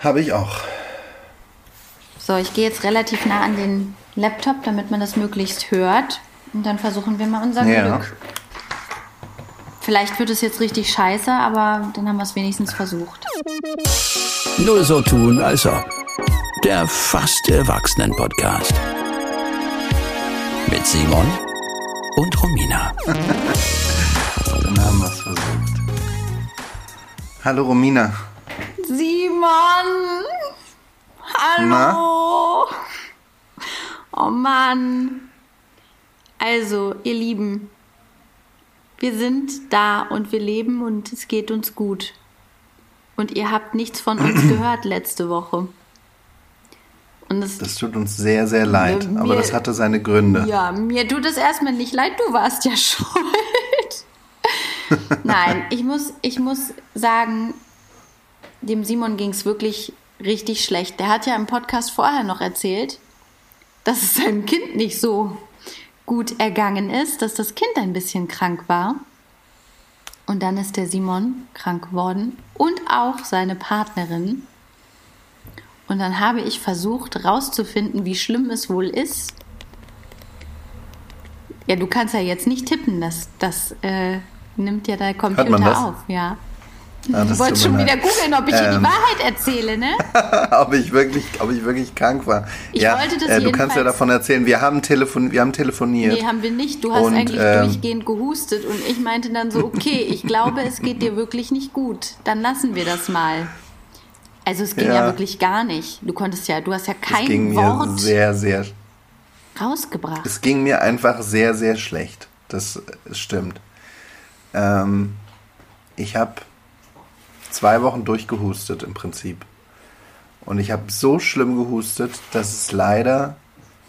Habe ich auch. So, ich gehe jetzt relativ nah an den Laptop, damit man das möglichst hört. Und dann versuchen wir mal unser Ja. Glück. Vielleicht wird es jetzt richtig scheiße, aber dann haben wir es wenigstens versucht. Nur so tun, als ob. Der fast Erwachsenen-Podcast. Mit Simon und Romina. Dann haben wir es versucht. Hallo Romina. Simon! Hallo! Oh Mann. Also, ihr Lieben, wir sind da und wir leben und es geht uns gut. Und ihr habt nichts von uns gehört letzte Woche. Und es, Das tut uns sehr, sehr leid, Ja, aber mir- das hatte seine Gründe. ja, mir tut es erstmal nicht leid, du warst ja schuld. Nein, ich muss, ich muss sagen, dem Simon ging es wirklich richtig schlecht. Der hat ja im Podcast vorher noch erzählt, dass es seinem Kind nicht so gut ergangen ist, dass das Kind ein bisschen krank war. Und dann ist der Simon krank geworden und auch seine Partnerin. Und dann habe ich versucht rauszufinden, wie schlimm es wohl ist. Ja, du kannst ja jetzt nicht tippen, das, das äh, nimmt ja der Computer auf, ja. Ah, Du wolltest schon mir wieder googeln, ob ich dir die Ähm. Wahrheit erzähle, ne? ob ich wirklich, ob ich wirklich krank war. Ich ja, wollte das äh, du kannst ja davon erzählen. Wir haben, telefon wir haben telefoniert. Nee, haben wir nicht. Du hast Und, eigentlich ähm, durchgehend gehustet und ich meinte dann so, okay, ich glaube, es geht dir wirklich nicht gut. Dann lassen wir das mal. Also es ging ja, Ja. wirklich gar nicht. Du konntest ja, du hast ja es kein ging mir Wort sehr, sehr, rausgebracht. es ging mir einfach sehr, sehr schlecht. Das stimmt. Ähm, ich habe zwei Wochen durchgehustet im Prinzip. Und ich habe so schlimm gehustet, dass es leider,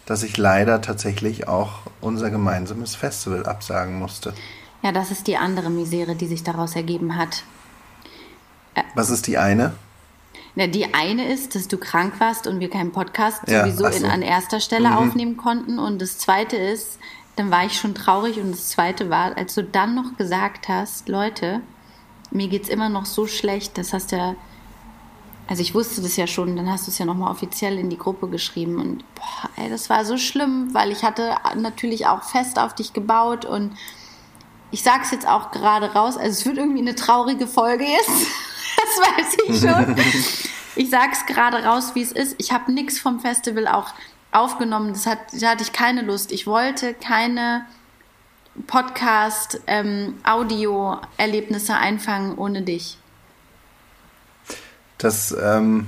dass ich leider tatsächlich auch unser gemeinsames Festival absagen musste. Ja, das ist die andere Misere, die sich daraus ergeben hat. Was ist die eine? Na, die eine ist, dass du krank warst und wir keinen Podcast Ja, sowieso so. Mhm. in, an erster Stelle aufnehmen konnten. Und das zweite ist, dann war ich schon traurig. Und das zweite war, als du dann noch gesagt hast, Leute, mir geht's immer noch so schlecht, das hast ja, also ich wusste das ja schon, dann hast du es ja nochmal offiziell in die Gruppe geschrieben. Und boah, ey, das war so schlimm, weil ich hatte natürlich auch fest auf dich gebaut und ich sag's jetzt auch gerade raus, also es wird irgendwie eine traurige Folge jetzt. Das weiß ich schon. Ich sag's gerade raus, wie es ist. Ich habe nichts vom Festival auch aufgenommen. Das hat, da hatte ich keine Lust. Ich wollte keine Podcast, ähm, Audio-Erlebnisse einfangen ohne dich. Das ähm,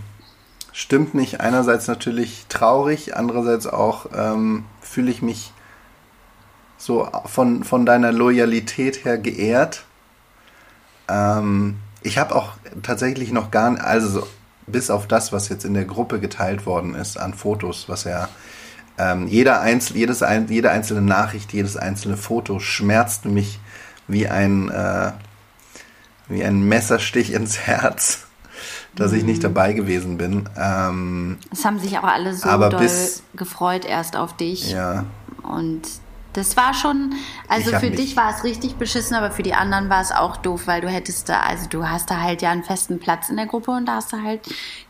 stimmt mich. Einerseits natürlich traurig, andererseits auch ähm, fühle ich mich so von, von deiner Loyalität her geehrt. Ähm, ich habe auch tatsächlich noch gar nicht, also so, bis auf das, was jetzt in der Gruppe geteilt worden ist an Fotos, was ja ähm, jeder einzel, jedes, ein, jede einzelne Nachricht, jedes einzelne Foto schmerzte mich wie ein, äh, wie ein Messerstich ins Herz, dass ich nicht dabei gewesen bin. Ähm, Es haben sich auch alle so Aber doll bis- gefreut erst auf dich. ja, Und das war schon, also für dich war es richtig beschissen, aber für die anderen war es auch doof, weil du hättest da, also du hast da halt ja einen festen Platz in der Gruppe und da hast du halt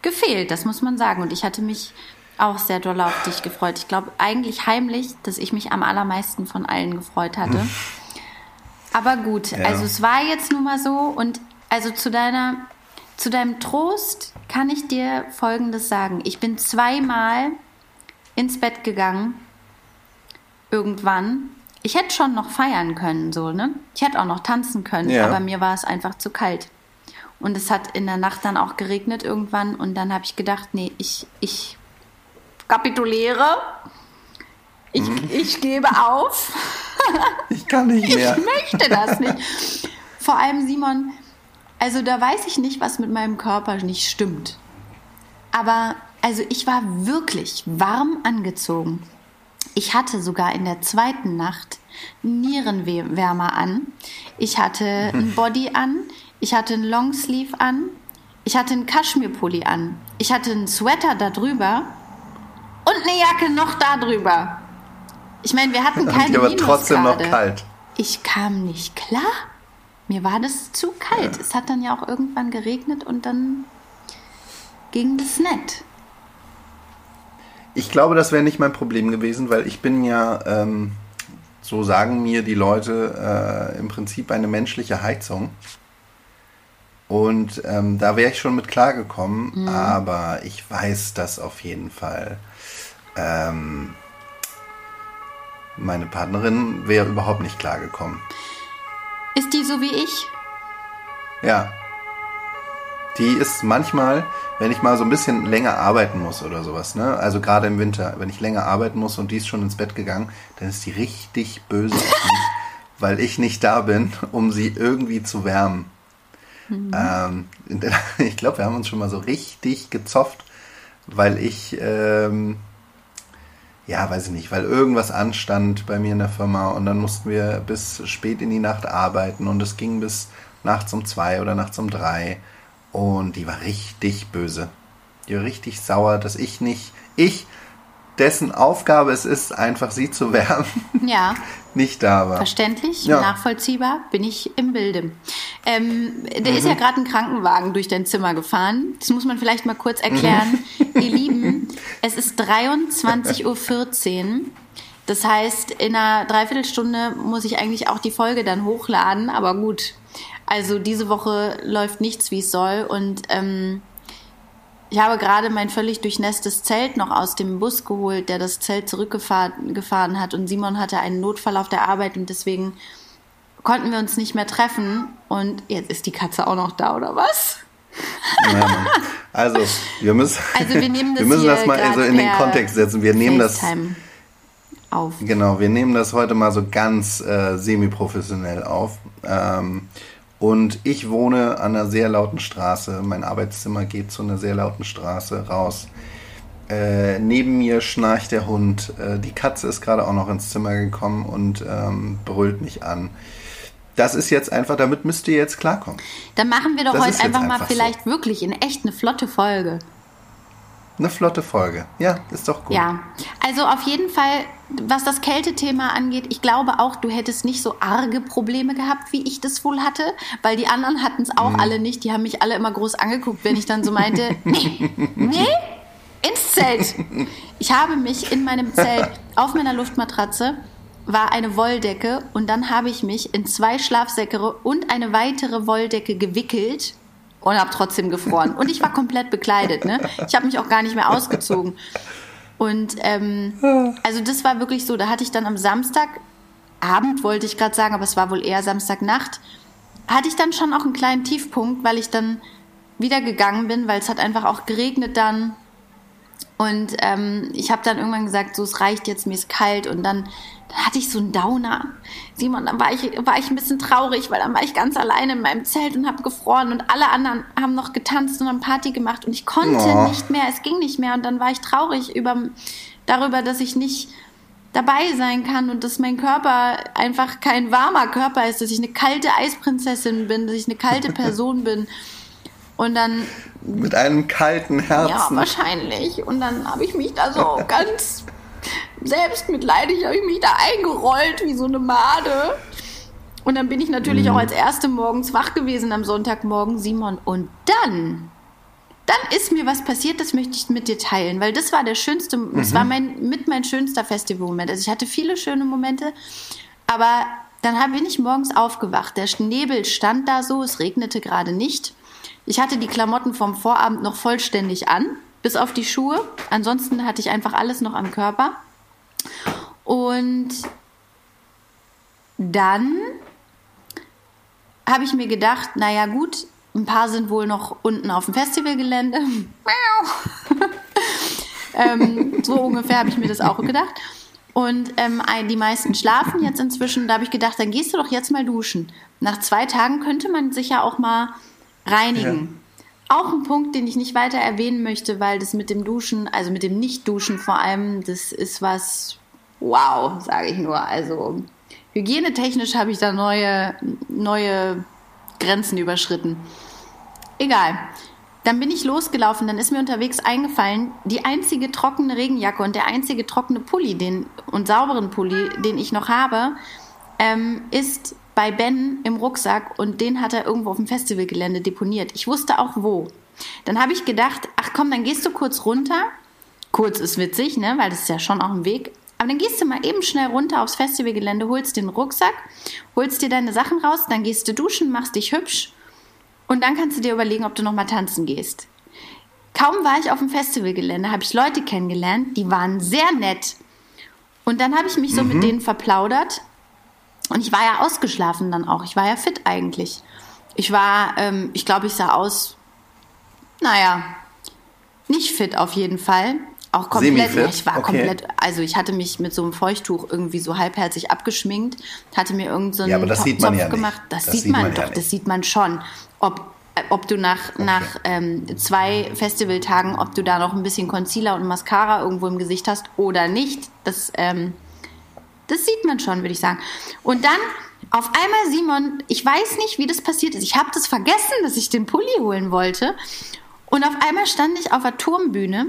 gefehlt, das muss man sagen. Und ich hatte mich auch sehr doll auf dich gefreut. Ich glaube eigentlich heimlich, dass ich mich am allermeisten von allen gefreut hatte. Aber gut, Ja. also es war jetzt nun mal so und also zu deiner, zu deinem Trost kann ich dir Folgendes sagen. Ich bin zweimal ins Bett gegangen irgendwann. Ich hätte schon noch feiern können, so, ne? Ich hätte auch noch tanzen können, Ja. aber mir war es einfach zu kalt. Und es hat in der Nacht dann auch geregnet irgendwann und dann habe ich gedacht, nee, ich, ich kapituliere. Ich, ich gebe auf. ich kann nicht mehr. Ich möchte das nicht. Vor allem, Simon, also da weiß ich nicht, was mit meinem Körper nicht stimmt. Aber also ich war wirklich warm angezogen. Ich hatte sogar in der zweiten Nacht Nierenwärmer an. Ich hatte ein Body an. Ich hatte einen Longsleeve an. Ich hatte einen Kaschmirpulli an. Ich hatte einen Sweater da drüber. Und eine Jacke noch da drüber. Ich meine, wir hatten keine aber trotzdem noch kalt. Ich kam nicht klar. Mir war das zu kalt. Es hat dann ja auch irgendwann geregnet und dann ging das nett. Ich glaube, das wäre nicht mein Problem gewesen, weil ich bin ja, ähm, so sagen mir die Leute, äh, im Prinzip eine menschliche Heizung. Und ähm, da wäre ich schon mit klargekommen, mhm. aber ich weiß das auf jeden Fall. Ähm, meine Partnerin wäre überhaupt nicht klargekommen. Ist die so wie ich? Ja. Die ist manchmal, wenn ich mal so ein bisschen länger arbeiten muss oder sowas, ne? Also gerade im Winter, wenn ich länger arbeiten muss und die ist schon ins Bett gegangen, dann ist die richtig böse auf mich, weil ich nicht da bin, um sie irgendwie zu wärmen. Mhm. Ähm, ich glaube, wir haben uns schon mal so richtig gezofft, weil ich, ähm, ja, weiß ich nicht, weil irgendwas anstand bei mir in der Firma und dann mussten wir bis spät in die Nacht arbeiten und es ging bis nachts um zwei oder nachts um drei und die war richtig böse. Die war richtig sauer, dass ich nicht, ich, dessen Aufgabe es ist, einfach sie zu wärmen. Ja. nicht da war. Verständlich, ja. nachvollziehbar, bin ich im Bilde. Ähm, der mhm. ist ja gerade ein Krankenwagen durch dein Zimmer gefahren. Das muss man vielleicht mal kurz erklären. Mhm. Ihr Lieben, es ist 23.14 Uhr. Das heißt, in einer Dreiviertelstunde muss ich eigentlich auch die Folge dann hochladen. Aber gut, also diese Woche läuft nichts, wie es soll. Und ähm, ich habe gerade mein völlig durchnässtes Zelt noch aus dem Bus geholt, der das Zelt zurückgefahren gefahren hat. Und Simon hatte einen Notfall auf der Arbeit und deswegen konnten wir uns nicht mehr treffen. Und jetzt ist die Katze auch noch da, oder was? Ja, also, wir müssen, also wir, nehmen das, wir müssen das mal so in den Kontext setzen. Wir nehmen FaceTime das auf. Genau, wir nehmen das heute mal so ganz äh, semi-professionell auf. Ähm, und ich wohne an einer sehr lauten Straße. Mein Arbeitszimmer geht zu einer sehr lauten Straße raus. Äh, neben mir schnarcht der Hund. Äh, die Katze ist gerade auch noch ins Zimmer gekommen und ähm, brüllt mich an. Das ist jetzt einfach, damit müsst ihr jetzt klarkommen. Dann machen wir doch das heute einfach, einfach mal vielleicht so. wirklich in echt eine flotte Folge. Eine flotte Folge. Ja, ist doch gut. Ja, also auf jeden Fall, was das Kältethema angeht, ich glaube auch, du hättest nicht so arge Probleme gehabt, wie ich das wohl hatte, weil die anderen hatten es auch mhm. alle nicht. Die haben mich alle immer groß angeguckt, wenn ich dann so meinte, nee, nee, ins Zelt. Ich habe mich in meinem Zelt auf meiner Luftmatratze war eine Wolldecke und dann habe ich mich in zwei Schlafsäcke und eine weitere Wolldecke gewickelt und habe trotzdem gefroren. Und ich war komplett bekleidet. Ne? Ich habe mich auch gar nicht mehr ausgezogen. Und ähm, also das war wirklich so. Da hatte ich dann am Samstagabend, wollte ich gerade sagen, aber es war wohl eher Samstagnacht, hatte ich dann schon auch einen kleinen Tiefpunkt, weil ich dann wieder gegangen bin, weil es hat einfach auch geregnet dann. Und ähm, ich habe dann irgendwann gesagt, so es reicht jetzt, mir ist kalt. Und dann dann hatte ich so einen Downer. Simon, dann war ich, war ich ein bisschen traurig, weil dann war ich ganz alleine in meinem Zelt und habe gefroren und alle anderen haben noch getanzt und haben Party gemacht und ich konnte oh. nicht mehr, es ging nicht mehr und dann war ich traurig über, darüber, dass ich nicht dabei sein kann und dass mein Körper einfach kein warmer Körper ist, dass ich eine kalte Eisprinzessin bin, dass ich eine kalte Person bin. Und dann. Mit einem kalten Herzen. Ja, wahrscheinlich. Und dann habe ich mich da so ganz selbstmitleidig habe ich mich da eingerollt wie so eine Made. Und dann bin ich natürlich mhm. auch als erste morgens wach gewesen am Sonntagmorgen, Simon. Und dann, dann ist mir was passiert, das möchte ich mit dir teilen, weil das war der schönste, mhm. das war mein, mit mein schönster Festivalmoment. Also ich hatte viele schöne Momente, aber dann bin ich morgens aufgewacht. Der Nebel stand da so, es regnete gerade nicht. Ich hatte die Klamotten vom Vorabend noch vollständig an, bis auf die Schuhe. Ansonsten hatte ich einfach alles noch am Körper. Und dann habe ich mir gedacht, naja gut, ein paar sind wohl noch unten auf dem Festivalgelände. ähm, so ungefähr habe ich mir das auch gedacht. Und ähm, die meisten schlafen jetzt inzwischen. Da habe ich gedacht, dann gehst du doch jetzt mal duschen. Nach zwei Tagen könnte man sich ja auch mal reinigen. Auch ein Punkt, den ich nicht weiter erwähnen möchte, weil das mit dem Duschen, also mit dem Nicht-Duschen vor allem, das ist was, wow, sage ich nur. Also hygienetechnisch habe ich da neue, neue Grenzen überschritten. Egal. Dann bin ich losgelaufen, dann ist mir unterwegs eingefallen, die einzige trockene Regenjacke und der einzige trockene Pulli den, und sauberen Pulli, den ich noch habe, ähm, ist bei Ben im Rucksack und den hat er irgendwo auf dem Festivalgelände deponiert. Ich wusste auch wo. Dann habe ich gedacht, ach komm, dann gehst du kurz runter. Kurz ist witzig, ne, weil das ist ja schon auch ein Weg. Aber dann gehst du mal eben schnell runter aufs Festivalgelände, holst den Rucksack, holst dir deine Sachen raus, dann gehst du duschen, machst dich hübsch und dann kannst du dir überlegen, ob du noch mal tanzen gehst. Kaum war ich auf dem Festivalgelände, habe ich Leute kennengelernt, die waren sehr nett. Und dann habe ich mich so mhm. mit denen verplaudert. Und ich war ja ausgeschlafen dann auch. Ich war ja fit eigentlich. Ich war, ähm, ich glaube, ich sah aus, naja, nicht fit auf jeden Fall. Auch komplett, ja, ich war okay. komplett, also ich hatte mich mit so einem Feuchttuch irgendwie so halbherzig abgeschminkt, hatte mir irgendeinen so ja, aber das sieht man ja gemacht. Das, das, sieht man, man doch, ja das sieht man schon. Ob, äh, ob du nach, okay. nach ähm, zwei Festivaltagen, ob du da noch ein bisschen Concealer und Mascara irgendwo im Gesicht hast oder nicht, das, ähm, das sieht man schon, würde ich sagen. Und dann auf einmal Simon, ich weiß nicht, wie das passiert ist. Ich habe das vergessen, dass ich den Pulli holen wollte. Und auf einmal stand ich auf der Turmbühne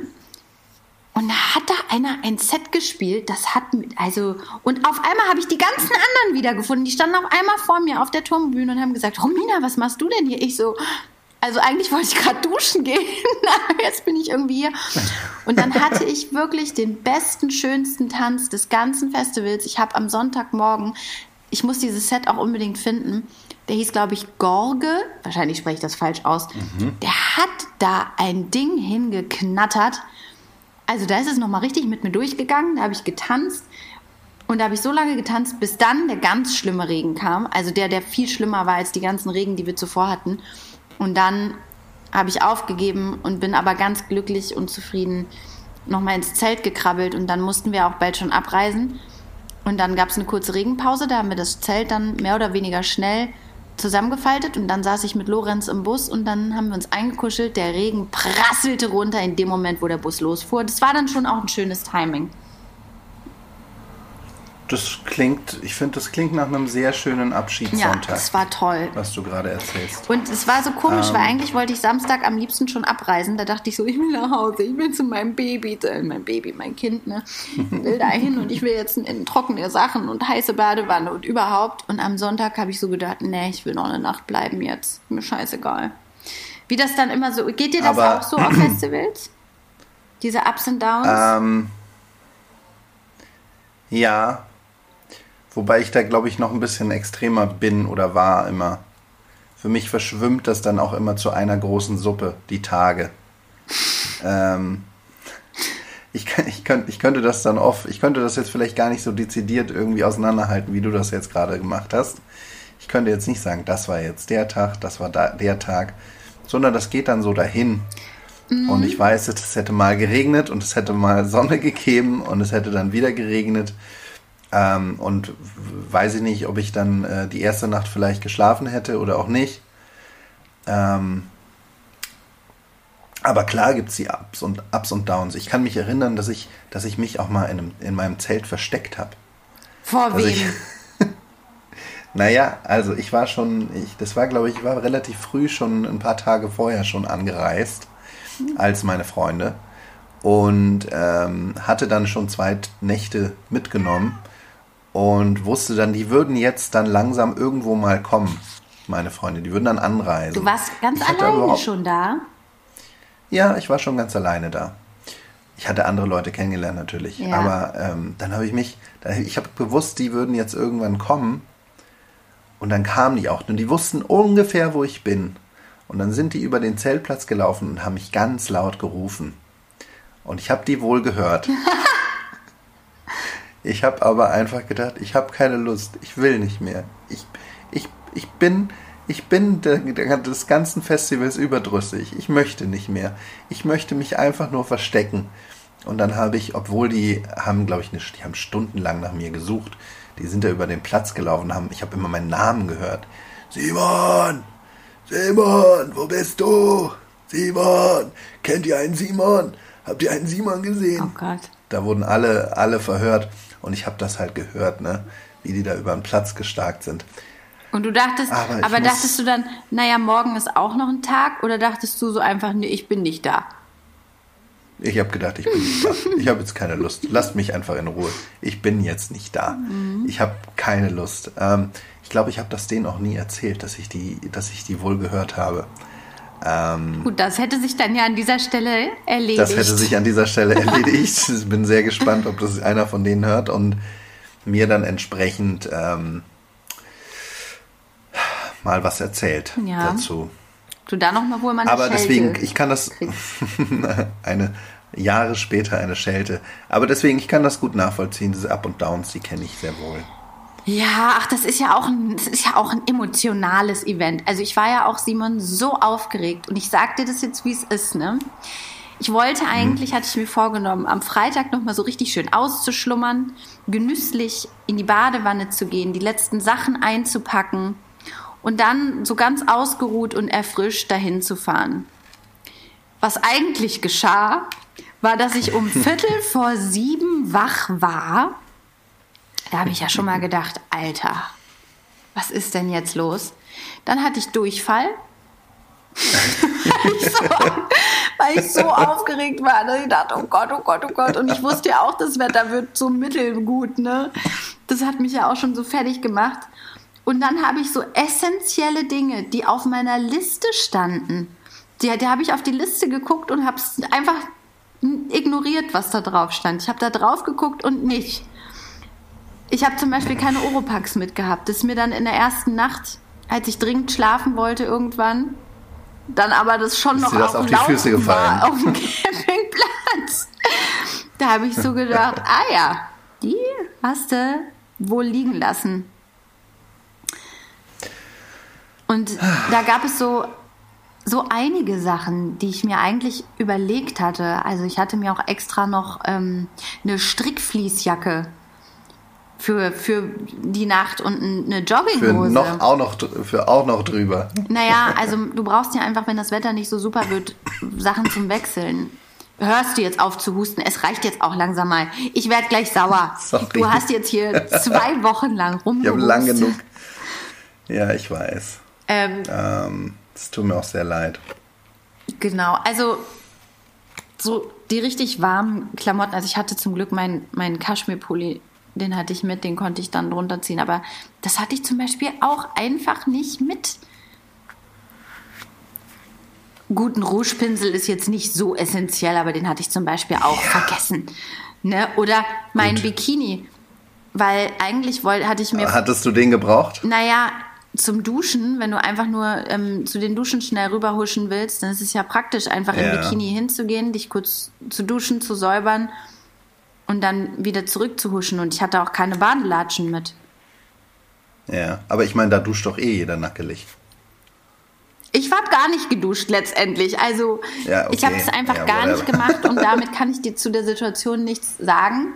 und da hat da einer ein Set gespielt, das hat, also, und auf einmal habe ich die ganzen anderen wiedergefunden. Die standen auf einmal vor mir auf der Turmbühne und haben gesagt, Romina, was machst du denn hier? Ich so, also eigentlich wollte ich gerade duschen gehen, aber jetzt bin ich irgendwie hier. Und dann hatte ich wirklich den besten, schönsten Tanz des ganzen Festivals. Ich habe am Sonntagmorgen, ich muss dieses Set auch unbedingt finden, der hieß, glaube ich, Gorge, wahrscheinlich spreche ich das falsch aus. Mhm. Der hat da ein Ding hingeknattert. Also da ist es nochmal richtig mit mir durchgegangen, da habe ich getanzt und da habe ich so lange getanzt, bis dann der ganz schlimme Regen kam. Also der, der viel schlimmer war als die ganzen Regen, die wir zuvor hatten. Und dann habe ich aufgegeben und bin aber ganz glücklich und zufrieden nochmal ins Zelt gekrabbelt und dann mussten wir auch bald schon abreisen. Und dann gab es eine kurze Regenpause, da haben wir das Zelt dann mehr oder weniger schnell zusammengefaltet und dann saß ich mit Lorenz im Bus und dann haben wir uns eingekuschelt. Der Regen prasselte runter in dem Moment, wo der Bus losfuhr. Das war dann schon auch ein schönes Timing. Das klingt, ich finde, das klingt nach einem sehr schönen Abschiedssonntag. Ja, das war toll. Was du gerade erzählst. Und es war so komisch, ähm, weil eigentlich wollte ich Samstag am liebsten schon abreisen. Da dachte ich so, ich will nach Hause, ich will zu meinem Baby, mein Baby, mein Kind, ne? Ich will da hin und ich will jetzt in, in trockene Sachen und heiße Badewanne und überhaupt. Und am Sonntag habe ich so gedacht, nee, ich will noch eine Nacht bleiben jetzt. Mir scheißegal. Wie das dann immer so, geht dir das Aber, auch so auf Festivals? Diese Ups und Downs? Ähm, ja, Wobei ich da, glaube ich, noch ein bisschen extremer bin oder war immer. Für mich verschwimmt das dann auch immer zu einer großen Suppe, die Tage. ähm, ich, ich, könnt, ich könnte das dann oft, ich könnte das jetzt vielleicht gar nicht so dezidiert irgendwie auseinanderhalten, wie du das jetzt gerade gemacht hast. Ich könnte jetzt nicht sagen, das war jetzt der Tag, das war da, der Tag, sondern das geht dann so dahin. Mhm. Und ich weiß, es hätte mal geregnet und es hätte mal Sonne gegeben und es hätte dann wieder geregnet. Ähm, und weiß ich nicht, ob ich dann äh, die erste Nacht vielleicht geschlafen hätte oder auch nicht. Ähm, aber klar gibt es die Ups und Ups und Downs. Ich kann mich erinnern, dass ich, dass ich mich auch mal in, einem, in meinem Zelt versteckt habe. Vor also wem? Ich, naja, also ich war schon, ich, das war glaube ich, ich war relativ früh schon ein paar Tage vorher schon angereist als meine Freunde und ähm, hatte dann schon zwei Nächte mitgenommen und wusste dann, die würden jetzt dann langsam irgendwo mal kommen, meine Freunde. Die würden dann anreisen. Du warst ganz ich alleine schon da? Ja, ich war schon ganz alleine da. Ich hatte andere Leute kennengelernt natürlich, ja. aber ähm, dann habe ich mich, ich habe gewusst, die würden jetzt irgendwann kommen und dann kamen die auch und die wussten ungefähr, wo ich bin. Und dann sind die über den Zeltplatz gelaufen und haben mich ganz laut gerufen. Und ich habe die wohl gehört. Ich habe aber einfach gedacht, ich habe keine Lust, ich will nicht mehr. Ich, ich, ich bin, ich bin der, der, des ganzen Festivals überdrüssig. Ich möchte nicht mehr. Ich möchte mich einfach nur verstecken. Und dann habe ich, obwohl die haben, glaube ich, nicht, die haben stundenlang nach mir gesucht. Die sind da über den Platz gelaufen, haben, ich habe immer meinen Namen gehört. Simon! Simon, wo bist du? Simon! Kennt ihr einen Simon? Habt ihr einen Simon gesehen? Oh Gott. Da wurden alle, alle verhört. Und ich habe das halt gehört, ne? wie die da über den Platz gestarkt sind. Und du dachtest, aber, aber dachtest du dann, naja, morgen ist auch noch ein Tag oder dachtest du so einfach, nee, ich bin nicht da? Ich habe gedacht, ich bin nicht da. Ich habe jetzt keine Lust. Lasst mich einfach in Ruhe. Ich bin jetzt nicht da. Mhm. Ich habe keine Lust. Ähm, Ich glaube, ich habe das denen auch nie erzählt, dass ich die, dass ich die wohl gehört habe. Ähm, Gut, das hätte sich dann ja an dieser Stelle erledigt. Das hätte sich an dieser Stelle erledigt. Ich bin sehr gespannt, ob das einer von denen hört und mir dann entsprechend ähm, mal was erzählt Ja. dazu. Du da noch mal wohl mal eine Aber Schelte deswegen, ich kann das eine Jahre später eine Schelte. Aber deswegen, ich kann das gut nachvollziehen. Diese Up und Downs, die kenne ich sehr wohl. Ja, ach, das ist ja auch ein, das ist ja auch ein emotionales Event. Also ich war ja auch, Simon, so aufgeregt. Und ich sag dir das jetzt, wie es ist, ne? Ich wollte eigentlich, hatte ich mir vorgenommen, am Freitag nochmal so richtig schön auszuschlummern, genüsslich in die Badewanne zu gehen, die letzten Sachen einzupacken und dann so ganz ausgeruht und erfrischt dahin zu fahren. Was eigentlich geschah, war, dass ich um Viertel vor sieben wach war. Da habe ich ja schon mal gedacht, Alter, was ist denn jetzt los? Dann hatte ich Durchfall. weil, ich so, weil ich so aufgeregt war, dass ich dachte, oh Gott, oh Gott, oh Gott. Und ich wusste ja auch, das Wetter wird so mittelgut, ne? Das hat mich ja auch schon so fertig gemacht. Und dann habe ich so essentielle Dinge, die auf meiner Liste standen. Die, die habe ich auf die Liste geguckt und habe es einfach ignoriert, was da drauf stand. Ich habe da drauf geguckt und nicht. Ich habe zum Beispiel keine Oropax mitgehabt. Das ist mir dann in der ersten Nacht, als ich dringend schlafen wollte irgendwann, dann aber das schon Ist noch das auf auf die Füße gefallen? auf dem Campingplatz. Da habe ich so gedacht, ah ja, die hast du wohl liegen lassen. Und da gab es so, so einige Sachen, die ich mir eigentlich überlegt hatte. Also ich hatte mir auch extra noch ähm, eine Strickfließjacke für, für die Nacht und ein- eine Für Jogginghose. noch, auch noch, für auch noch drüber. Naja, also du brauchst ja einfach, wenn das Wetter nicht so super wird, Sachen zum Wechseln. Hörst du jetzt auf zu husten? Es reicht jetzt auch langsam mal. Ich werde gleich sauer. Sorry. Du hast jetzt hier zwei Wochen lang Ich habe rumgehustet. lang genug. Ja, ich weiß. Ähm, Ähm, Es tut mir auch sehr leid. Genau, also so die richtig warmen Klamotten. Also ich hatte zum Glück meinen meinen Kaschmirpulli, den hatte ich mit, den konnte ich dann drunter ziehen. Aber das hatte ich zum Beispiel auch einfach nicht mit. Guten Rougepinsel ist jetzt nicht so essentiell, aber den hatte ich zum Beispiel auch vergessen. Ne? Oder mein Gut. Bikini, weil eigentlich wollte, hatte ich mir Hattest du den gebraucht? naja, zum Duschen, wenn du einfach nur ähm, zu den Duschen schnell rüberhuschen willst, dann ist es ja praktisch, einfach im Ja. Bikini hinzugehen, dich kurz zu duschen, zu säubern und dann wieder zurückzuhuschen. Und ich hatte auch keine Badelatschen mit. Ja, aber ich meine, da duscht doch eh jeder nackelig. Ich habe gar nicht geduscht letztendlich. Also Ja, okay. ich habe es einfach Ja, gar nicht gemacht und damit kann ich dir zu der Situation nichts sagen.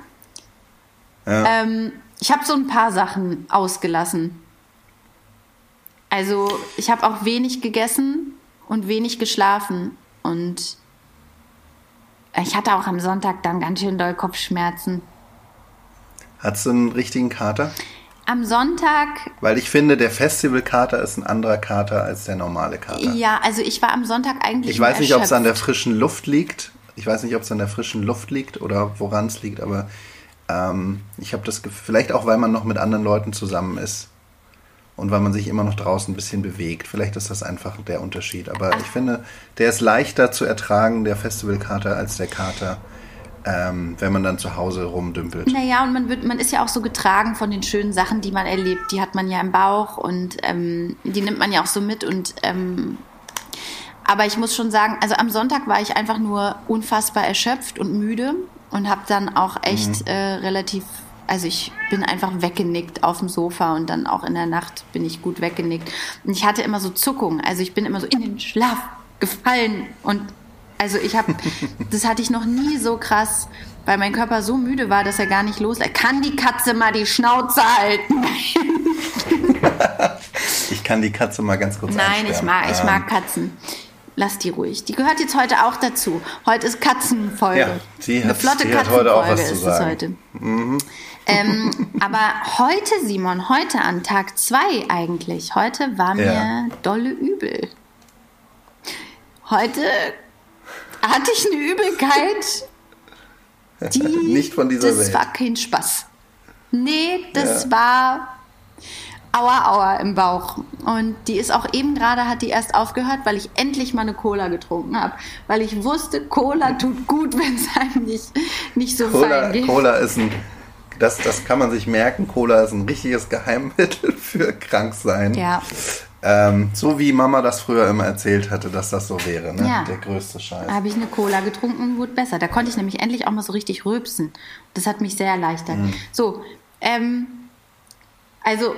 Ja. Ähm, ich habe so ein paar Sachen ausgelassen. Also ich habe auch wenig gegessen und wenig geschlafen. Und ich hatte auch am Sonntag dann ganz schön doll Kopfschmerzen. Hattest du einen richtigen Kater? Am Sonntag, Weil ich finde, der Festivalkater ist ein anderer Kater als der normale Kater. ja, also ich war am Sonntag eigentlich. Ich weiß nicht, ob es an der frischen Luft liegt. Ich weiß nicht, ob es an der frischen Luft liegt oder woran es liegt, aber ähm, ich habe das Gefühl, vielleicht auch, weil man noch mit anderen Leuten zusammen ist und weil man sich immer noch draußen ein bisschen bewegt. Vielleicht ist das einfach der Unterschied. Aber ich finde, der ist leichter zu ertragen, der Festivalkater, als der Kater, ähm, wenn man dann zu Hause rumdümpelt. Naja, und man, wird, man ist ja auch so getragen von den schönen Sachen, die man erlebt. Die hat man ja im Bauch und ähm, die nimmt man ja auch so mit. Und ähm, aber ich muss schon sagen, also am Sonntag war ich einfach nur unfassbar erschöpft und müde und habe dann auch echt äh, relativ, also ich bin einfach weggenickt auf dem Sofa und dann auch in der Nacht bin ich gut weggenickt. Und ich hatte immer so Zuckungen, also ich bin immer so in den Schlaf gefallen und also ich habe, das hatte ich noch nie so krass, weil mein Körper so müde war, dass er gar nicht los. Kann die Katze mal die Schnauze halten? Ich kann die Katze mal ganz kurz Nein, ich mag, ich Ähm, mag Katzen. Lass die ruhig. Die gehört jetzt heute auch dazu. Heute ist Katzenfolge. Ja, sie Eine hat- flotte sie hat heute auch was Katzenfolge zu ist es sagen. Mhm. Ähm, aber heute, Simon, heute an Tag zwei eigentlich, heute war mir Ja. dolle übel. Heute hatte ich eine Übelkeit, die. Nicht von dieser das Welt. war kein Spaß. Nee, das Ja. war. Aua, aua im Bauch. Und die ist auch eben gerade, hat die erst aufgehört, weil ich endlich mal eine Cola getrunken habe. Weil ich wusste, Cola tut gut, wenn es einem nicht, nicht so Cola, fein geht. Cola ist ein, das, das kann man sich merken, Cola ist ein richtiges Geheimmittel für Kranksein. Ja. Ähm, so wie Mama das früher immer erzählt hatte, dass das so wäre, ne? Ja. Der größte Scheiß. habe ich eine Cola getrunken und wurde besser. Da konnte ich nämlich endlich auch mal so richtig rülpsen. Das hat mich sehr erleichtert. Mhm. So, ähm, also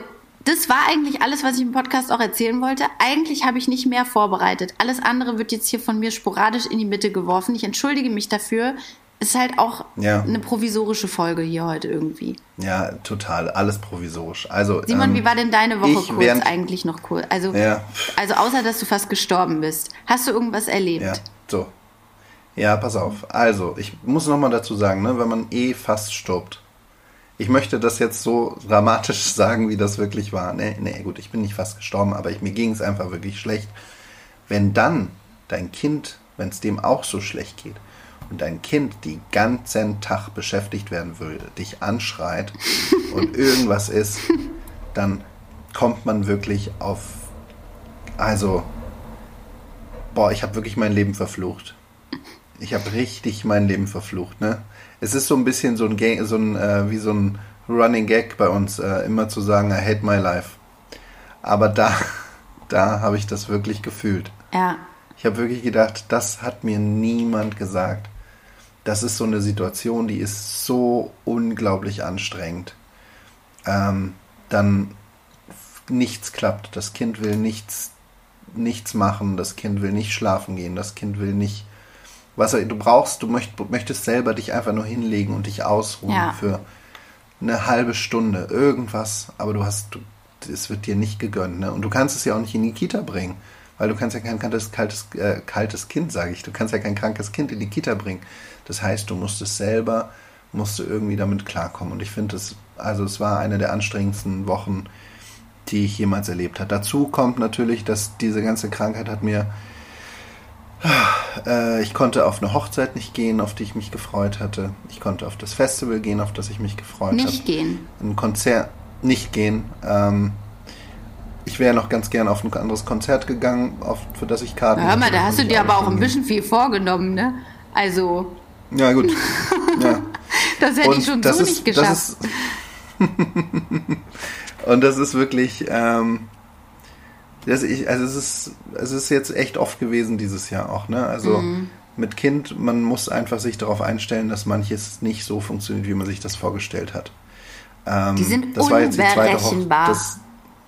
das war eigentlich alles, was ich im Podcast auch erzählen wollte. Eigentlich habe ich nicht mehr vorbereitet. Alles andere wird jetzt hier von mir sporadisch in die Mitte geworfen. Ich entschuldige mich dafür. Ist halt auch Ja. eine provisorische Folge hier heute irgendwie. Ja, total. Alles provisorisch. Also, Simon, ähm, wie war denn deine Woche ich kurz eigentlich noch kurz? Also, Ja. also außer, dass du fast gestorben bist. Hast du irgendwas erlebt? Ja, so. Ja, pass auf. Also, ich muss nochmal dazu sagen, ne, wenn man eh fast stirbt. Ich möchte das jetzt so dramatisch sagen, wie das wirklich war. Nee, nee, gut, ich bin nicht fast gestorben, aber ich, mir ging es einfach wirklich schlecht. Wenn dann dein Kind, wenn es dem auch so schlecht geht, und dein Kind die ganzen Tag beschäftigt werden würde, dich anschreit und irgendwas ist, dann kommt man wirklich auf, also, boah, ich habe wirklich mein Leben verflucht. Ich habe richtig mein Leben verflucht, ne? Es ist so ein bisschen so ein, Ga- so ein äh, wie so ein Running Gag bei uns, äh, immer zu sagen, I hate my life. Aber da, da habe ich das wirklich gefühlt. Ja. Ich habe wirklich gedacht, das hat mir niemand gesagt. Das ist so eine Situation, die ist so unglaublich anstrengend. Ähm, dann nichts klappt. Das Kind will nichts, nichts machen. Das Kind will nicht schlafen gehen. Das Kind will nicht. Was du brauchst, du möcht, möchtest selber dich einfach nur hinlegen und dich ausruhen Ja. für eine halbe Stunde. Irgendwas. Aber du hast, es wird dir nicht gegönnt. Ne? Und du kannst es ja auch nicht in die Kita bringen. Weil du kannst ja kein kaltes, kaltes, äh, kaltes Kind, sage ich. Du kannst ja kein krankes Kind in die Kita bringen. Das heißt, du musst es selber, musst du irgendwie damit klarkommen. Und ich finde es, also es war eine der anstrengendsten Wochen, die ich jemals erlebt habe. Dazu kommt natürlich, dass diese ganze Krankheit hat mir, äh, ich konnte auf eine Hochzeit nicht gehen, auf die ich mich gefreut hatte. Ich konnte auf das Festival gehen, auf das ich mich gefreut habe Nicht gehen. ein Konzert nicht gehen. Ähm, ich wäre noch ganz gern auf ein anderes Konzert gegangen, auf, für das ich Karten Hör mal, da hast du dir aber auch ein bisschen viel vorgenommen, ne? Also. Ja, gut. ja. das hätte Und ich schon das so ist, nicht geschafft. Das und das ist wirklich, ähm, das ich, also es ist, es ist jetzt echt oft gewesen dieses Jahr auch, ne? Also Mhm. mit Kind, man muss einfach sich darauf einstellen, dass manches nicht so funktioniert, wie man sich das vorgestellt hat. Ähm, Die sind das war jetzt die zweite Hoch unberechenbar. das,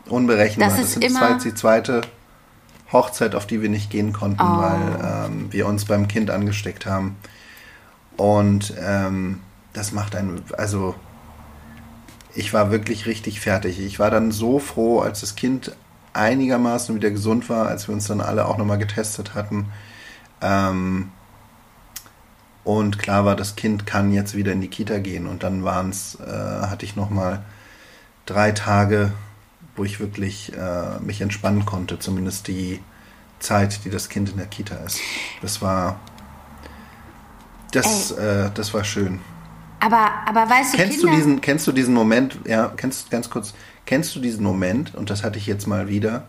unberechenbar. Das Das, ist ist immer- war jetzt die zweite Hochzeit, auf die wir nicht gehen konnten, Oh. weil ähm, wir uns beim Kind angesteckt haben. Und ähm, das macht einen, also ich war wirklich richtig fertig. Ich war dann so froh, als das Kind einigermaßen wieder gesund war, als wir uns dann alle auch nochmal getestet hatten. Ähm, und klar war, das Kind kann jetzt wieder in die Kita gehen. Und dann waren es, äh, hatte ich nochmal drei Tage, wo ich wirklich äh, mich entspannen konnte, zumindest die Zeit, die das Kind in der Kita ist. Das war, das, äh, das war schön. aber, aber weißt du, Kennst Kinder, du diesen, kennst du diesen Moment, ja, kennst ganz kurz, kennst du diesen Moment, und das hatte ich jetzt mal wieder,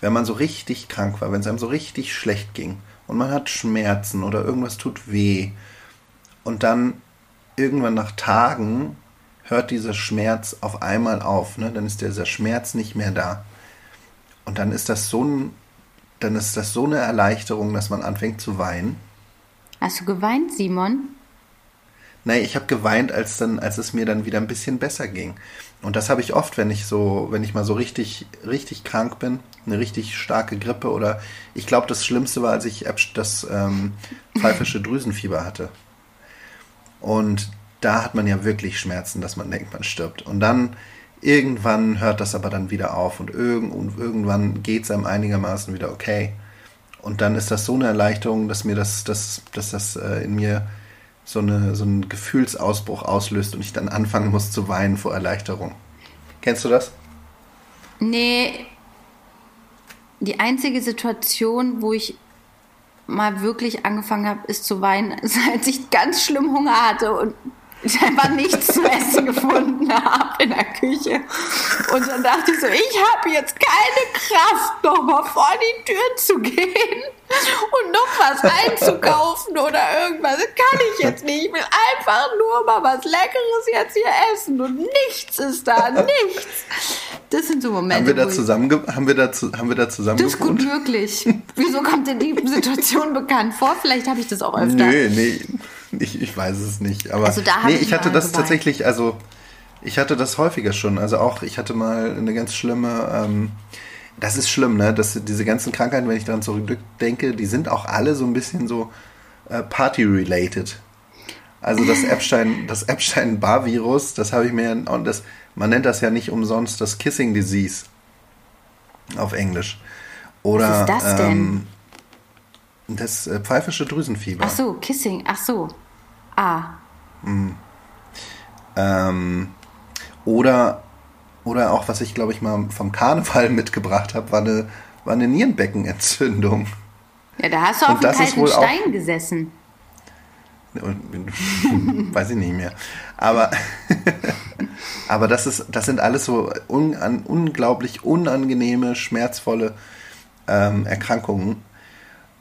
wenn man so richtig krank war, wenn es einem so richtig schlecht ging und man hat Schmerzen oder irgendwas tut weh und dann irgendwann nach Tagen hört dieser Schmerz auf einmal auf, ne? dann ist dieser Schmerz nicht mehr da. Und dann ist das so ein, dann ist das so eine Erleichterung, dass man anfängt zu weinen. Hast du geweint, Simon? Nein, ich habe geweint, als dann, als es mir dann wieder ein bisschen besser ging. Und das habe ich oft, wenn ich so, wenn ich mal so richtig, richtig krank bin, eine richtig starke Grippe oder ich glaube, das Schlimmste war, als ich das ähm, pfeifische Drüsenfieber hatte. Und da hat man ja wirklich Schmerzen, dass man denkt, man stirbt. Und dann irgendwann hört das aber dann wieder auf und, irgend, und irgendwann geht es einem einigermaßen wieder okay. Und dann ist das so eine Erleichterung, dass mir das, das, dass das äh, in mir so, eine, so einen Gefühlsausbruch auslöst und ich dann anfangen muss zu weinen vor Erleichterung. Kennst du das? Nee, die einzige Situation, wo ich mal wirklich angefangen habe, ist zu weinen, ist, als ich ganz schlimm Hunger hatte und ich einfach nichts zu essen gefunden habe in der Küche. Und dann dachte ich so, ich habe jetzt keine Kraft, noch mal vor die Tür zu gehen und noch was einzukaufen oder irgendwas. Das kann ich jetzt nicht. Ich will einfach nur mal was Leckeres jetzt hier essen und nichts ist da, nichts. Das sind so Momente. Haben wir da zusammen, haben wir da, haben wir da zusammen Das ist gut möglich. Wieso kommt dir die Situation bekannt vor? Vielleicht habe ich das auch öfter. Nee, nee, ich, ich weiß es nicht. Aber Also da nee, ich ich hatte das geweint. tatsächlich, also ich hatte das häufiger schon. Also auch, ich hatte mal eine ganz schlimme, ähm, das ist schlimm, ne? Dass diese ganzen Krankheiten, wenn ich daran zurückdenke, die sind auch alle so ein bisschen so äh, Party-related. Also das Epstein, das Epstein-Barr-Virus, das habe ich mir, und das, man nennt das ja nicht umsonst das Kissing Disease auf Englisch. Oder Was ist das denn? Ähm, das äh, pfeifische Drüsenfieber. Ach so, Kissing. Ach so. Ah. Ähm, oder, oder auch, was ich glaube ich mal vom Karneval mitgebracht habe, war eine, war eine Nierenbeckenentzündung. Ja, da hast du auf ist kalten wohl auch- Stein gesessen. Weiß ich nicht mehr. Aber, aber das, ist, das sind alles so un, an, unglaublich unangenehme, schmerzvolle ähm, Erkrankungen.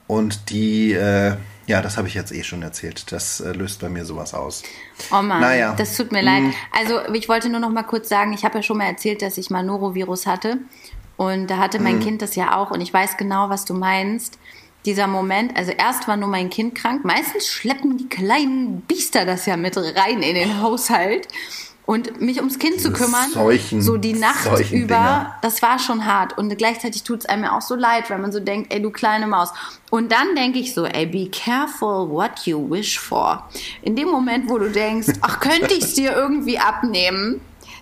Und die, äh, ja, das habe ich jetzt eh schon erzählt. Das äh, löst bei mir sowas aus. Oh Mann, Naja. das tut mir leid. Also ich wollte nur noch mal kurz sagen, ich habe ja schon mal erzählt, dass ich mal Norovirus hatte. Und da hatte mein Kind das ja auch. Und ich weiß genau, was du meinst. Dieser Moment, also erst war nur mein Kind krank. Meistens schleppen die kleinen Biester das ja mit rein in den Haushalt. Und mich ums Kind zu kümmern, Seuchen- so die Nacht über, das war schon hart. Und gleichzeitig tut es einem ja auch so leid, weil man so denkt, ey, du kleine Maus. Und dann denke ich so, ey, be careful what you wish for. In dem Moment, wo du denkst, ach, könnte ich es dir irgendwie abnehmen,